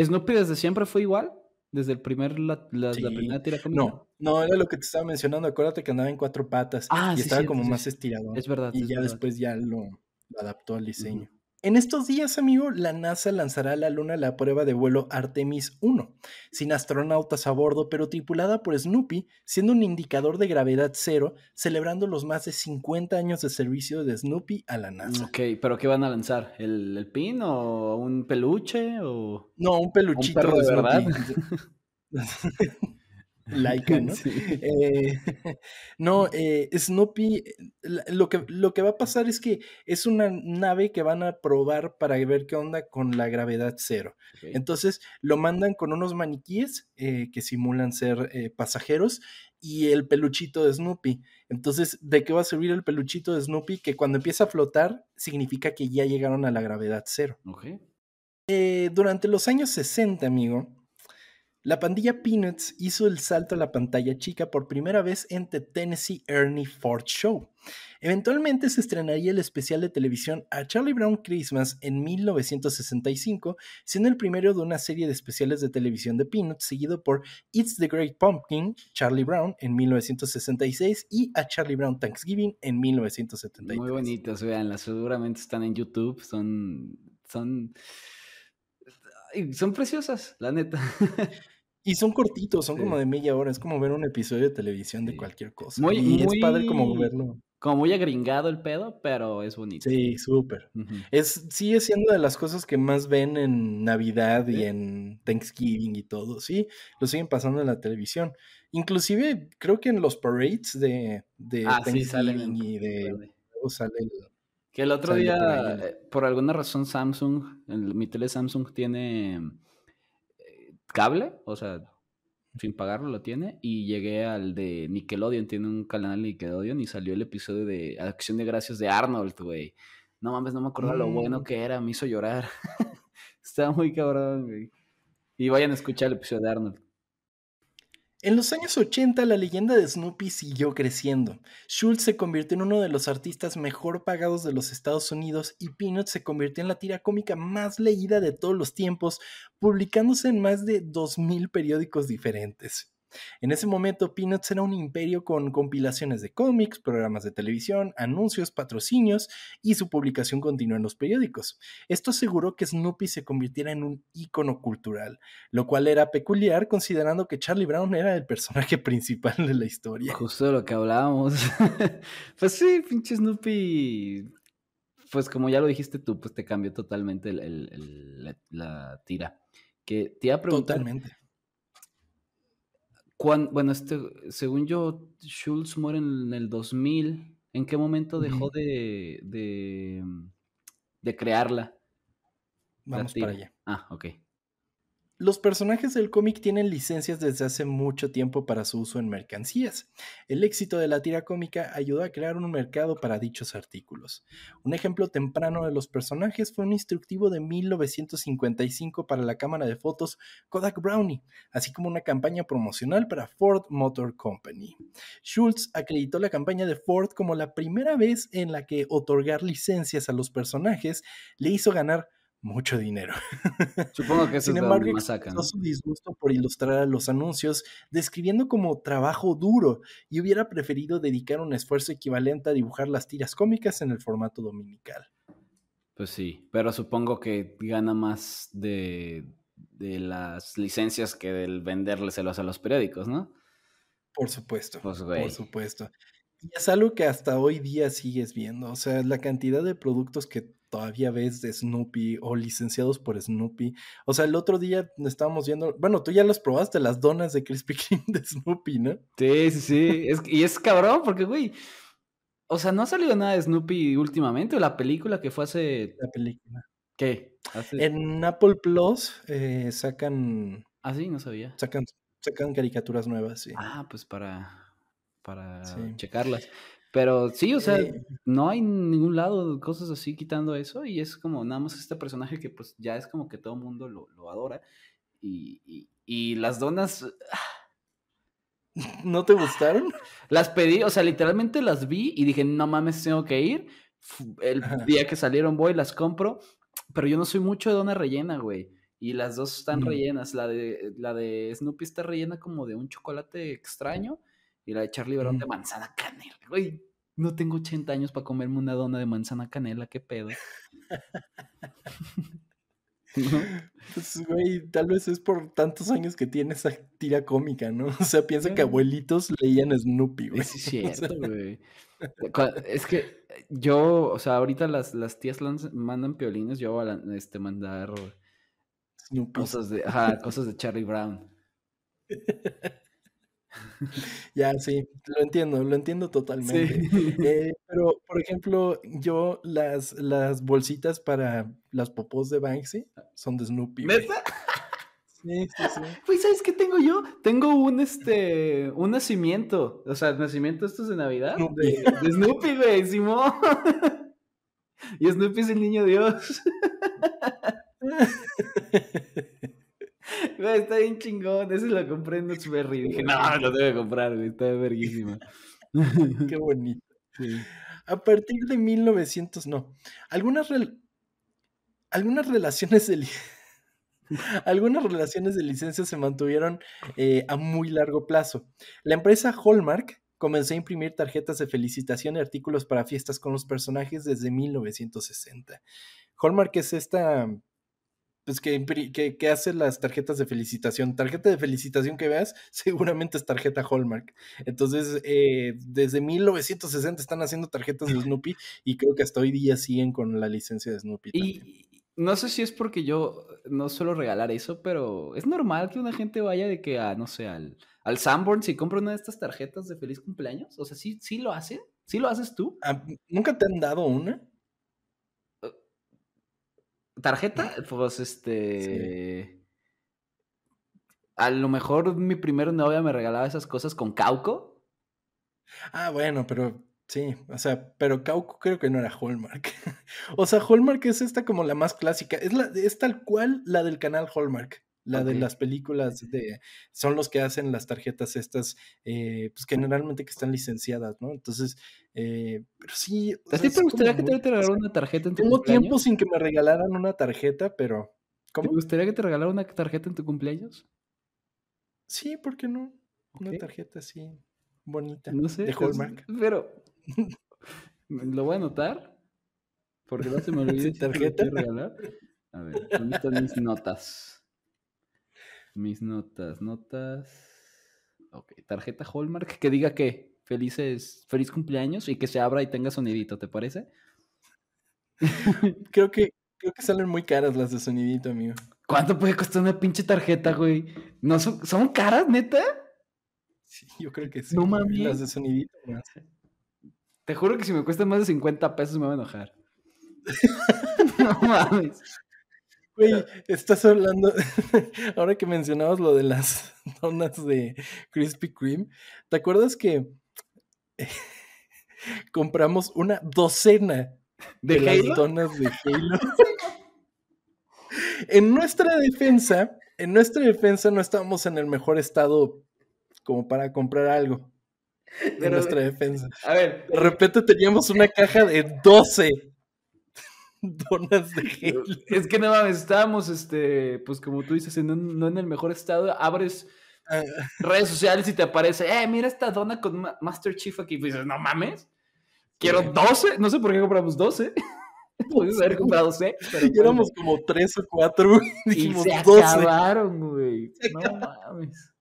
¿Snoopy desde siempre fue igual? ¿Desde el primer, la, la- la Sí. primera tira cómica? No, no, era lo que te estaba mencionando. Acuérdate que andaba en cuatro patas Ah, y sí, estaba como más estirado. Es verdad, Y es ya verdad. después ya lo, lo adaptó al diseño. En estos días, amigo, la NASA lanzará a la Luna la prueba de vuelo Artemis 1, sin astronautas a bordo, pero tripulada por Snoopy, siendo un indicador de gravedad cero, celebrando los más de 50 años de servicio de Snoopy a la NASA. Ok, ¿pero qué van a lanzar? ¿El, el pin o un peluche o No, un peluchito perro de de verdad? Laica, ¿no? Sí. Eh, no, eh, Snoopy, lo que, lo que va a pasar es que es una nave que van a probar para ver qué onda con la gravedad cero. Entonces lo mandan con unos maniquíes eh, que simulan ser pasajeros y el peluchito de Snoopy. Entonces, ¿de qué va a servir el peluchito de Snoopy? Que cuando empieza a flotar significa que ya llegaron a la gravedad cero. Durante los años 60, amigo, La pandilla Peanuts hizo el salto a la pantalla chica por primera vez en The Tennessee Ernie Ford Show. Eventualmente se estrenaría el especial de televisión A Charlie Brown Christmas en 1965, siendo el primero de una serie de especiales de televisión de Peanuts, seguido por It's the Great Pumpkin, Charlie Brown en 1966 y A Charlie Brown Thanksgiving en 1973. Muy bonitas, veanlas, seguramente están en YouTube, son... son... Son preciosas, la neta. Y son cortitos, son como de media hora, es como ver un episodio de televisión de cualquier cosa. Muy, y es padre como verlo. Como muy agringado el pedo, pero es bonito. Sí, súper. Es, sigue siendo de las cosas que más ven en Navidad y en Thanksgiving y todo, sí, lo siguen pasando en la televisión. Inclusive creo que en los parades de, de ah, Thanksgiving y de... sale que el otro día, eh, por alguna razón, Samsung, mi tele Samsung tiene cable, o sea, sin pagarlo lo tiene, y llegué al de Nickelodeon, tiene un canal de Nickelodeon y salió el episodio de Acción de Gracias de Arnold, güey. No mames, no me acuerdo lo bueno mm. que era, me hizo llorar. Estaba muy cabrón, güey. Y vayan a escuchar el episodio de Arnold. En los años 80 la leyenda de Snoopy siguió creciendo. Schultz se convirtió en uno de los artistas mejor pagados de los Estados Unidos y Peanuts se convirtió en la tira cómica más leída de todos los tiempos, publicándose en más de 2.000 periódicos diferentes. En ese momento, Peanuts era un imperio con compilaciones de cómics, programas de televisión, anuncios, patrocinios y su publicación continua en los periódicos. Esto aseguró que Snoopy se convirtiera en un ícono cultural, lo cual era peculiar considerando que Charlie Brown era el personaje principal de la historia. Justo de lo que hablábamos. pues sí, pinche Snoopy pues como ya lo dijiste tú, pues te cambió totalmente la, tira. Que te iba a preguntar, Totalmente bueno, este, según yo, Schultz muere en el 2000. ¿En qué momento dejó de, de, de crearla? Vamos para allá. Ah, ok. Los personajes del cómic tienen licencias desde hace mucho tiempo para su uso en mercancías. El éxito de la tira cómica ayudó a crear un mercado para dichos artículos. Un ejemplo temprano de los personajes fue un instructivo de 1955 para la cámara de fotos Kodak Brownie, así como una campaña promocional para Ford Motor Company. Schultz acreditó la campaña de Ford como la primera vez en la que otorgar licencias a los personajes le hizo ganar mucho dinero. Supongo que eso Sin es embargo, expresó su disgusto por ilustrar a los anuncios, describiendo como trabajo duro y hubiera preferido dedicar un esfuerzo equivalente a dibujar las tiras cómicas en el formato dominical. Pues sí, pero supongo que gana más de, de las licencias que del vendérselos a los periódicos, ¿no? Por supuesto, pues, por supuesto. Y es algo que hasta hoy día sigues viendo, o sea, la cantidad de productos que todavía ves de Snoopy o licenciados por Snoopy. O sea, el otro día estábamos viendo, bueno, tú ya las probaste, las donas de Krispy Kreme de Snoopy, ¿no? Sí, sí, sí. y es cabrón porque, güey, o sea, no ha salido nada de Snoopy últimamente, o la película que fue hace... La película. ¿Qué? En Apple Plus eh, sacan... Ah, sí, no sabía. Sacan, sacan caricaturas nuevas, sí. Ah, pues para, para checarlas. Pero sí, o sea, no hay ningún lado cosas así quitando eso y es como nada más este personaje que pues ya es como que todo el mundo lo, adora y, y, las donas... ¿No te gustaron? Las pedí, o sea, literalmente las vi y dije, no mames, tengo que ir. El día que salieron voy, las compro, pero yo no soy mucho de dona rellena, güey. Y las dos están mm. rellenas. La de, la de Snoopy está rellena como de un chocolate extraño y la de Charlie Brown de manzana canela. Güey, no tengo 80 años para comerme una dona de manzana canela, qué pedo. Pues, güey, tal vez es por tantos años que tiene esa tira cómica, ¿no? O sea, piensa que abuelitos leían Snoopy, güey. Es cierto, güey. Es que yo, o sea, ahorita las, las tías mandan piolines, yo voy a este, mandar cosas de, ajá, cosas de Charlie Brown. Ya, sí, lo entiendo, lo entiendo totalmente. Eh, pero, por ejemplo, yo las, las bolsitas para las popós de Banksy son de Snoopy. Sí, sí, sí. Pues, ¿sabes qué tengo yo? Tengo un, este, un nacimiento, o sea, nacimiento estos de Navidad, De, de, Snoopy, güey, Simón. y Snoopy es el niño Dios. Está bien chingón. Ese lo compré en Berry. Dije, no, lo debe comprar, güey. Está verguísima. Qué bonito. A partir de 1900, no. Algunas, algunas relaciones de algunas relaciones de licencia se mantuvieron eh, a muy largo plazo. La empresa Hallmark comenzó a imprimir tarjetas de felicitación y artículos para fiestas con los personajes desde 1960. Hallmark es esta, pues que, que, hace las tarjetas de felicitación. Tarjeta de felicitación que veas, seguramente es tarjeta Hallmark. Entonces, eh, desde 1960 están haciendo tarjetas de Snoopy y creo que hasta hoy día siguen con la licencia de Snoopy. Y no sé si es porque yo no suelo regalar eso, pero es normal que una gente vaya de que a, no sé, al, al Sanborns y compre una de estas tarjetas de feliz cumpleaños. O sea, ¿sí, sí lo hacen? ¿Sí lo haces tú? Ah, ¿Nunca te han dado una? ¿Tarjeta? Pues este. A lo mejor mi primer novia me regalaba esas cosas con Cauco. Ah, bueno, pero sí, o sea, pero Cauco creo que no era Hallmark. o sea, Hallmark es esta como la más clásica. Es, la, es tal cual la del canal Hallmark. La de las películas de. Son los que hacen las tarjetas estas, eh, pues generalmente que están licenciadas, ¿no? Entonces, eh, pero sí. ¿A ti te gustaría que te regalaran una tarjeta en tu Tengo tiempo sin que me regalaran una tarjeta, pero. ¿Cómo? ¿Te gustaría que te regalaran una tarjeta en tu cumpleaños? Sí, ¿por qué no? Una tarjeta así, bonita. No sé. De Hallmark. pero. ¿Lo voy a anotar? Porque no se me olvide. tarjeta? regalar. A ver, ¿dónde están mis notas? Mis notas, notas. Ok, tarjeta Hallmark que diga que felices, feliz cumpleaños y que se abra y tenga sonidito, ¿te parece? creo que creo que salen muy caras las de sonidito, amigo. ¿Cuánto puede costar una pinche tarjeta, güey? ¿No son, son caras, neta? Sí, yo creo que sí. No mames. Las de sonidito. Te juro que si me cuesta más de 50 pesos me voy a enojar. no mames. Güey, estás hablando, ahora que mencionabas lo de las donas de Krispy Kreme, ¿te acuerdas que compramos una docena de, las donas de Halo? en nuestra defensa, en nuestra defensa no estábamos en el mejor estado como para comprar algo. En nuestra defensa. A ver. De repente teníamos una caja de 12 donas de gel. Es que no mames, estábamos, este, pues como tú dices, en no en el mejor estado, abres ah. redes sociales y te aparece, eh, mira esta dona con Master Chief aquí. Y dices, no mames, quiero 12, no sé por qué compramos 12. Puedes haber comprado 6. Pero éramos como 3 o 4, dijimos y se 12. acabaron, güey. No mames.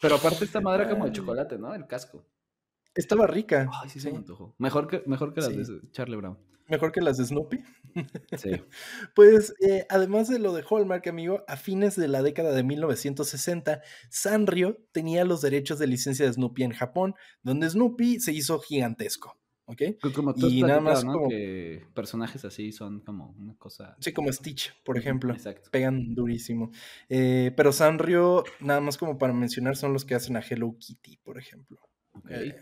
Pero aparte esta madre como de chocolate, ¿no? El casco. Estaba rica. Ay, sí, se me antojó. Mejor que, mejor que las de Charlie Brown. Mejor que las de Snoopy. Sí. pues eh, además de lo de Hallmark, amigo, a fines de la década de 1960, Sanrio tenía los derechos de licencia de Snoopy en Japón, donde Snoopy se hizo gigantesco. ¿Ok? Como y nada más como... que personajes así son como una cosa. Sí, como Stitch, por ejemplo. Exacto. Pegan durísimo. Eh, pero Sanrio, nada más como para mencionar, son los que hacen a Hello Kitty, por ejemplo. Okay. Eh,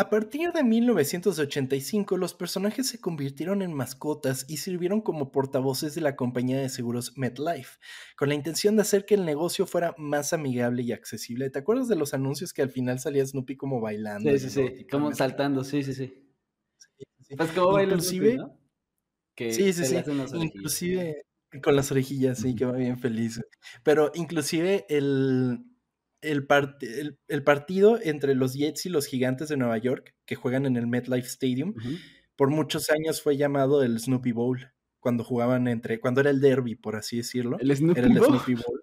a partir de 1985, los personajes se convirtieron en mascotas y sirvieron como portavoces de la compañía de seguros MetLife, con la intención de hacer que el negocio fuera más amigable y accesible. ¿Te acuerdas de los anuncios que al final salía Snoopy como bailando? Sí, sí, sí, como saltando, sí, sí, sí. Pues como inclusive, ¿no? sí, sí, sí. Inclusive con las orejillas, sí, que va bien feliz. Pero inclusive el, el, el, partido entre los Jets y los Gigantes de Nueva York, que juegan en el MetLife Stadium, por muchos años fue llamado el Snoopy Bowl, cuando jugaban entre, cuando era el derby, por así decirlo. El Snoopy, era el Snoopy Bowl.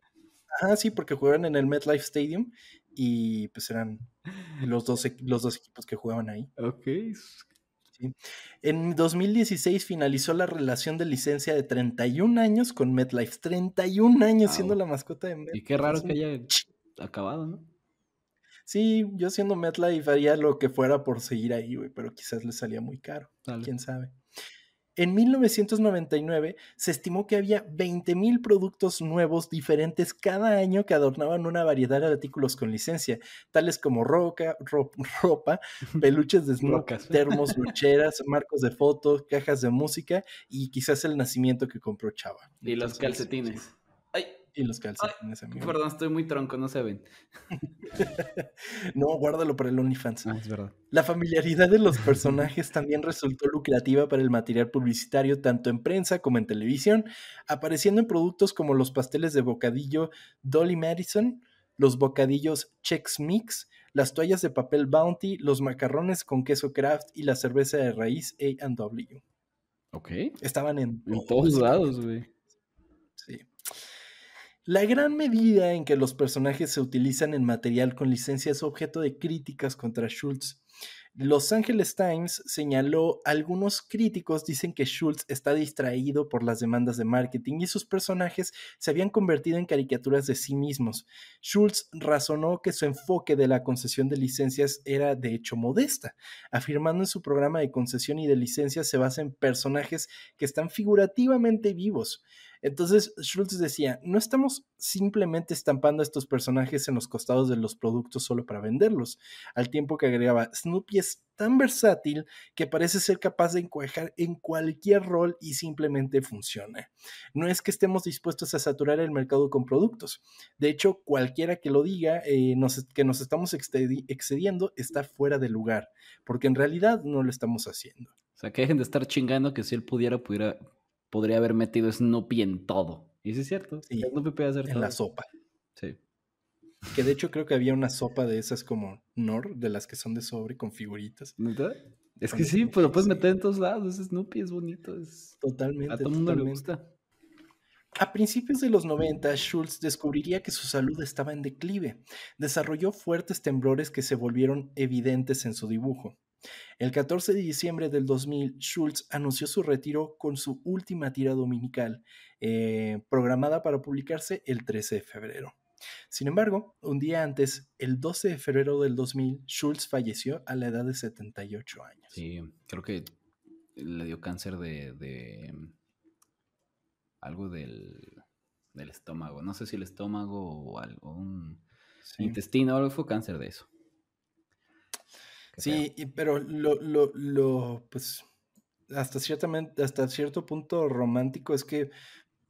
Ah, sí, porque jugaban en el MetLife Stadium y pues eran los dos, los dos equipos que jugaban ahí. Ok. En 2016 finalizó la relación de licencia de 31 años con MetLife. 31 años siendo la mascota de MetLife. Y qué raro que haya acabado, ¿no? Sí, yo siendo MetLife haría lo que fuera por seguir ahí, güey, pero quizás le salía muy caro. Quién sabe. En 1999 se estimó que había 20.000 productos nuevos diferentes cada año que adornaban una variedad de artículos con licencia, tales como roca, ropa, peluches de termos, lucheras, marcos de fotos, cajas de música y quizás el nacimiento que compró Chava. Y los calcetines. Y los calcetines, amigo. Perdón, estoy muy tronco, no se ven. no, guárdalo para el OnlyFans. Ah, es verdad. La familiaridad de los personajes también resultó lucrativa para el material publicitario, tanto en prensa como en televisión, apareciendo en productos como los pasteles de bocadillo Dolly Madison, los bocadillos Chex Mix, las toallas de papel Bounty, los macarrones con queso Kraft y la cerveza de raíz A&W. Ok. Estaban en, en todos lados, güey. La gran medida en que los personajes se utilizan en material con licencia es objeto de críticas contra Schultz. Los Angeles Times señaló, algunos críticos dicen que Schultz está distraído por las demandas de marketing y sus personajes se habían convertido en caricaturas de sí mismos. Schultz razonó que su enfoque de la concesión de licencias era de hecho modesta, afirmando en su programa de concesión y de licencias se basa en personajes que están figurativamente vivos. Entonces Schultz decía, no estamos simplemente estampando a estos personajes en los costados de los productos solo para venderlos, al tiempo que agregaba, Snoopy es tan versátil que parece ser capaz de encuajar en cualquier rol y simplemente funciona. No es que estemos dispuestos a saturar el mercado con productos. De hecho, cualquiera que lo diga eh, que nos estamos excediendo está fuera de lugar, porque en realidad no lo estamos haciendo. O sea, que dejen de estar chingando que si él pudiera, pudiera podría haber metido Snoopy en todo. Y sí es cierto. Snoopy puede hacer en la sopa. Sí. Que de hecho creo que había una sopa de esas como Nor, de las que son de sobre con figuritas. Es que sí, pues lo puedes meter en todos lados. Snoopy es bonito. Es... Totalmente. A todo mundo le gusta. A principios de los 90, Schultz descubriría que su salud estaba en declive. Desarrolló fuertes temblores que se volvieron evidentes en su dibujo. El 14 de diciembre del 2000, Schultz anunció su retiro con su última tira dominical, eh, programada para publicarse el 13 de febrero. Sin embargo, un día antes, el 12 de febrero del 2000, Schultz falleció a la edad de 78 años. Sí, creo que le dio cáncer de, algo del, estómago. No sé si el estómago o algo, un intestino, algo fue cáncer de eso. Sí, pero lo, lo, lo, pues, hasta, ciertamente, hasta cierto punto romántico es que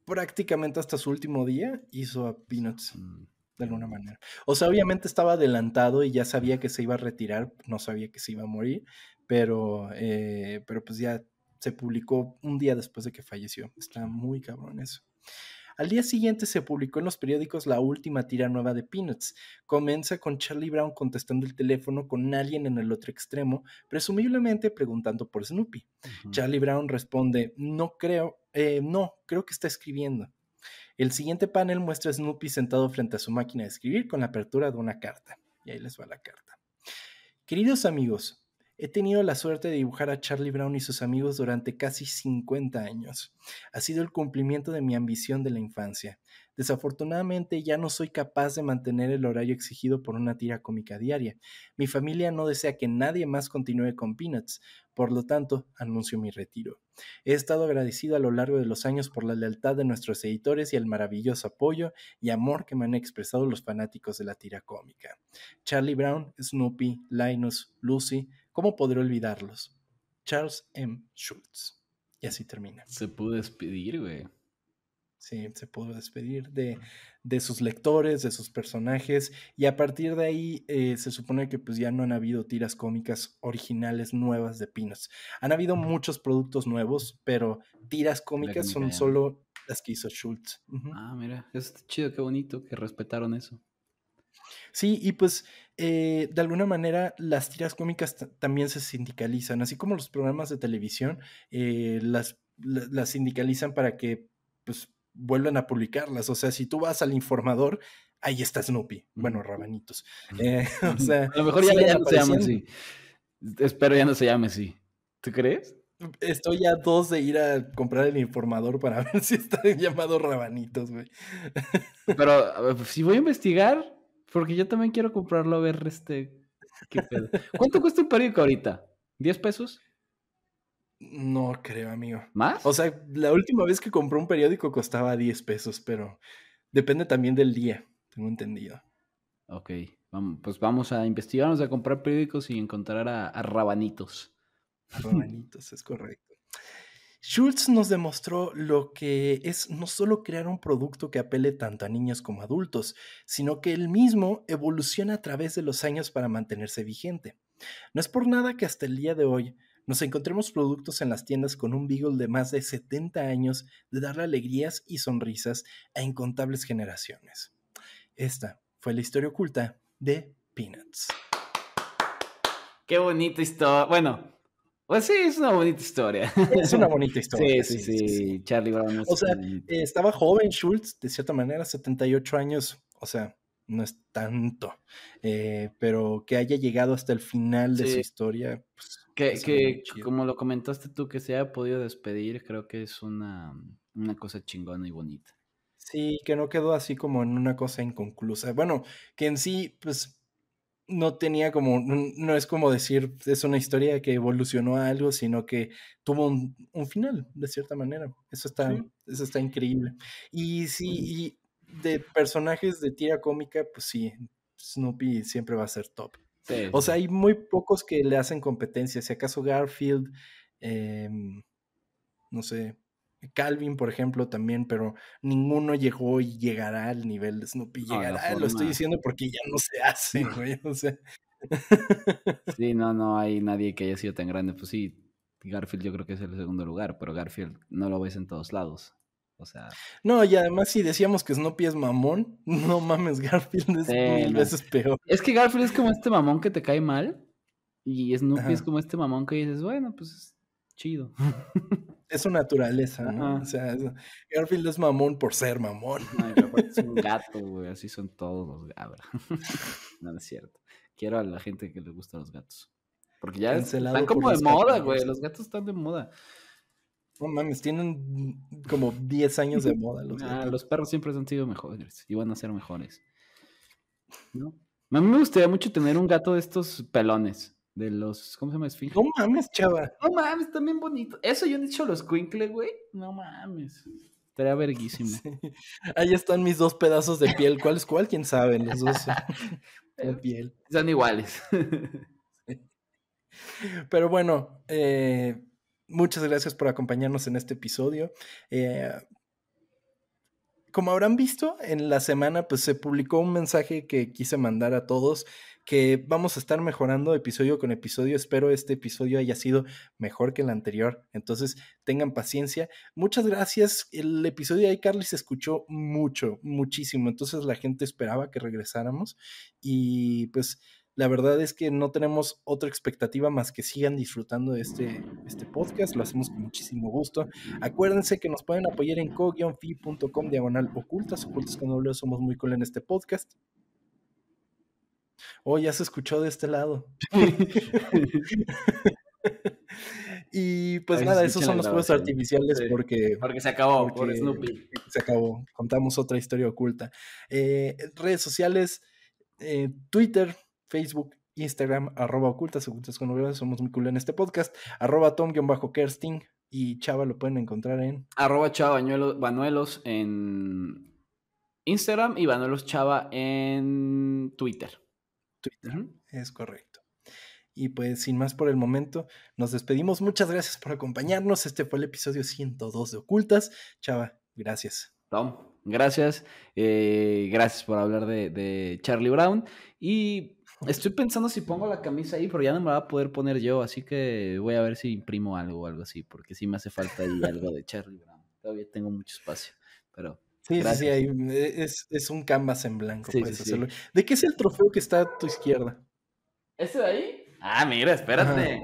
prácticamente hasta su último día hizo a Peanuts, mm, de alguna manera. O sea, obviamente estaba adelantado y ya sabía que se iba a retirar, no sabía que se iba a morir, pero, eh, pero pues ya se publicó un día después de que falleció. Está muy cabrón eso. Al día siguiente se publicó en los periódicos la última tira nueva de Peanuts. Comienza con Charlie Brown contestando el teléfono con alguien en el otro extremo, presumiblemente preguntando por Snoopy. Charlie Brown responde, no creo, eh, no, creo que está escribiendo. El siguiente panel muestra a Snoopy sentado frente a su máquina de escribir con la apertura de una carta. Y ahí les va la carta. Queridos amigos, He tenido la suerte de dibujar a Charlie Brown y sus amigos durante casi 50 años. Ha sido el cumplimiento de mi ambición de la infancia. Desafortunadamente ya no soy capaz de mantener el horario exigido por una tira cómica diaria. Mi familia no desea que nadie más continúe con Peanuts, por lo tanto, anuncio mi retiro. He estado agradecido a lo largo de los años por la lealtad de nuestros editores y el maravilloso apoyo y amor que me han expresado los fanáticos de la tira cómica. Charlie Brown, Snoopy, Linus, Lucy, ¿Cómo podré olvidarlos? Charles M. Schultz. Y así termina. Se pudo despedir, güey. Sí, se pudo despedir de, de, sus lectores, de sus personajes, y a partir de ahí eh, se supone que pues ya no han habido tiras cómicas originales nuevas de Pinos. Han habido muchos productos nuevos, pero tiras cómicas son solo las que hizo Schultz. Ah, mira, es chido, qué bonito que respetaron eso. Sí, y pues eh, de alguna manera las tiras cómicas también se sindicalizan, así como los programas de televisión eh, las, las sindicalizan para que pues vuelvan a publicarlas. O sea, si tú vas al informador, ahí está Snoopy. Bueno, rabanitos. Eh, o sea, a lo mejor ya, no se llama así. Espero ya no se llame así. ¿Tú crees? Estoy a dos de ir a comprar el informador para ver si está llamado Rabanitos, güey. Pero si voy a investigar, porque yo también quiero comprarlo a ver este. ¿Qué pedo? ¿Cuánto cuesta un periódico ahorita? ¿10 pesos? No creo, amigo. ¿Más? O sea, la última vez que compré un periódico costaba 10 pesos, pero depende también del día, tengo entendido. Ok, vamos, pues vamos a investigarnos a comprar periódicos y encontrar a, rabanitos. A rabanitos, es correcto. Schultz nos demostró lo que es no solo crear un producto que apele tanto a niños como a adultos, sino que él mismo evoluciona a través de los años para mantenerse vigente. No es por nada que hasta el día de hoy nos encontremos productos en las tiendas con un Beagle de más de 70 años de darle alegrías y sonrisas a incontables generaciones. Esta fue la historia oculta de Peanuts. Qué bonita historia. Bueno, pues sí, es una bonita historia. Es una bonita historia. Sí, sí, sí. Charlie Brown. o sea, estaba joven Schultz, de cierta manera, 78 años. O sea, no es tanto. Eh, pero que haya llegado hasta el final de su historia. Pues, que, que como lo comentaste tú, que se haya podido despedir, creo que es una, una cosa chingona y bonita. Sí, que no quedó así como en una cosa inconclusa. Bueno, que en sí, pues no tenía como, no es como decir, es una historia que evolucionó a algo, sino que tuvo un, final, de cierta manera. Eso está, eso está increíble. Y sí, y de personajes de tira cómica, pues sí, Snoopy siempre va a ser top. o sea, hay muy pocos que le hacen competencia. Si acaso Garfield, em, no sé, Calvin, por ejemplo, también, pero ninguno llegó y llegará al nivel de Snoopy. Llegará, lo estoy diciendo porque ya no se hace, güey. O sea. Sí, no, no hay nadie que haya sido tan grande. Pues sí, Garfield yo creo que es el segundo lugar, pero Garfield no lo ves en todos lados. O sea. No, y además, si decíamos que Snoopy es mamón, no mames, Garfield es mil veces peor. Es que Garfield es como este mamón que te cae mal. Y Snoopy es como este mamón que dices, bueno, pues es chido. es su naturaleza, ¿no? O sea, Garfield es mamón por ser mamón. es un gato, güey, así son todos los gatos. no, es cierto. Quiero a la gente que le gusta los gatos. Porque ya están como de moda, güey. Los gatos están de moda. No mames, tienen como 10 años de moda los ah, los perros siempre han sido mejores y van a ser mejores. ¿No? A mí me gustaría mucho tener un gato de estos pelones. De los, ¿cómo se llama? Esfinge. No mames, chava. No mames, también bonito. Eso yo he dicho los Quinkle, güey. No mames. Estaría verguísimo. Ahí están mis dos pedazos de piel. ¿Cuál es cuál? ¿Quién sabe? Los dos de piel. Son iguales. Pero bueno, eh, muchas gracias por acompañarnos en este episodio. Eh, como habrán visto, en la semana pues se publicó un mensaje que quise mandar a todos que vamos a estar mejorando episodio con episodio. Espero este episodio haya sido mejor que el anterior. Entonces, tengan paciencia. Muchas gracias. El episodio de iCarly se escuchó mucho, muchísimo. Entonces, la gente esperaba que regresáramos. Y pues, la verdad es que no tenemos otra expectativa más que sigan disfrutando de este, este podcast. Lo hacemos con muchísimo gusto. Acuérdense que nos pueden apoyar en co-fi.com diagonal ocultas. Ocultas con doble somos muy cool en este podcast. Oh, ya se escuchó de este lado. y pues nada, esos son los juegos artificiales porque... Porque se acabó, por Snoopy. Se acabó. Contamos otra historia oculta. Eh, redes sociales, eh, Twitter, Facebook, Instagram, arroba ocultas, ocultas con novedades, somos muy cool en este podcast, arroba tom-kersting y Chava lo pueden encontrar en... Arroba Chava Banuelos en Instagram y Banuelos Chava en Twitter. Twitter. Es correcto. Y pues sin más por el momento, nos despedimos. Muchas gracias por acompañarnos. Este fue el episodio 102 de Ocultas. Chava, gracias. Tom, gracias. Eh, gracias por hablar de, Charlie Brown. Y estoy pensando si pongo la camisa ahí, pero ya no me va a poder poner yo. Así que voy a ver si imprimo algo o algo así, porque sí me hace falta ahí algo de Charlie Brown. Todavía tengo mucho espacio, pero Sí, sí, sí, e, es, un canvas en blanco. ¿De qué es el trofeo que está a tu izquierda? ¿Ese de ahí? Ah, mira, espérate.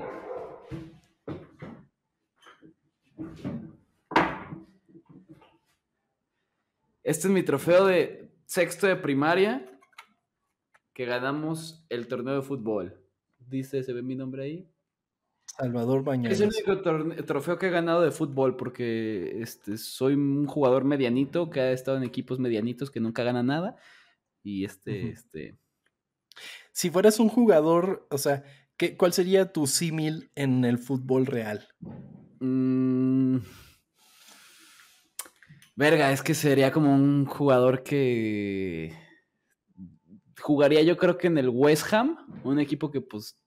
Este es mi trofeo de sexto de primaria que ganamos el torneo de fútbol. Dice, ¿se ve mi nombre ahí? Salvador Bañales. Es el único trofeo que he ganado de fútbol porque este, soy un jugador medianito que ha estado en equipos medianitos que nunca gana nada. Y este, este. Si fueras un jugador, o sea, ¿qué, ¿cuál sería tu símil en el fútbol real? Mm. Verga, es que sería como un jugador que jugaría yo creo que en el West Ham, un equipo que pues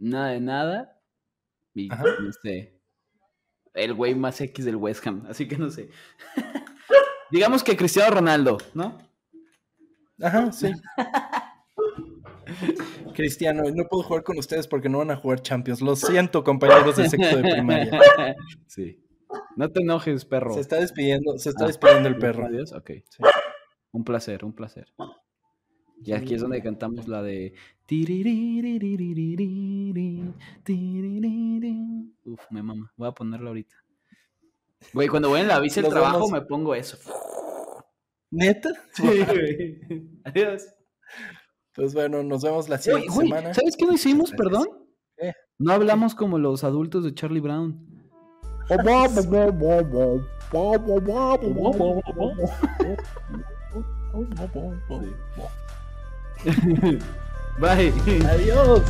nada de nada. Y no sé. el güey más X del West Ham, así que no sé. Digamos que Cristiano Ronaldo, ¿no? Ajá, sí. Cristiano, no puedo jugar con ustedes porque no van a jugar Champions. Lo siento, compañeros de sexto de primaria. Sí. No te enojes, perro. Se está despidiendo, se está ah, despidiendo el perro. Adiós, ok. Un placer, un placer. Y aquí es donde cantamos la de. Uf, me mama. Voy a ponerla ahorita. Güey, cuando voy en la bici al trabajo me pongo eso. ¿Neta? Sí, güey. Adiós. Pues bueno, nos vemos la siguiente semana. ¿Sabes qué no hicimos, perdón? No hablamos como los adultos de Charlie Brown. Bye. Adiós.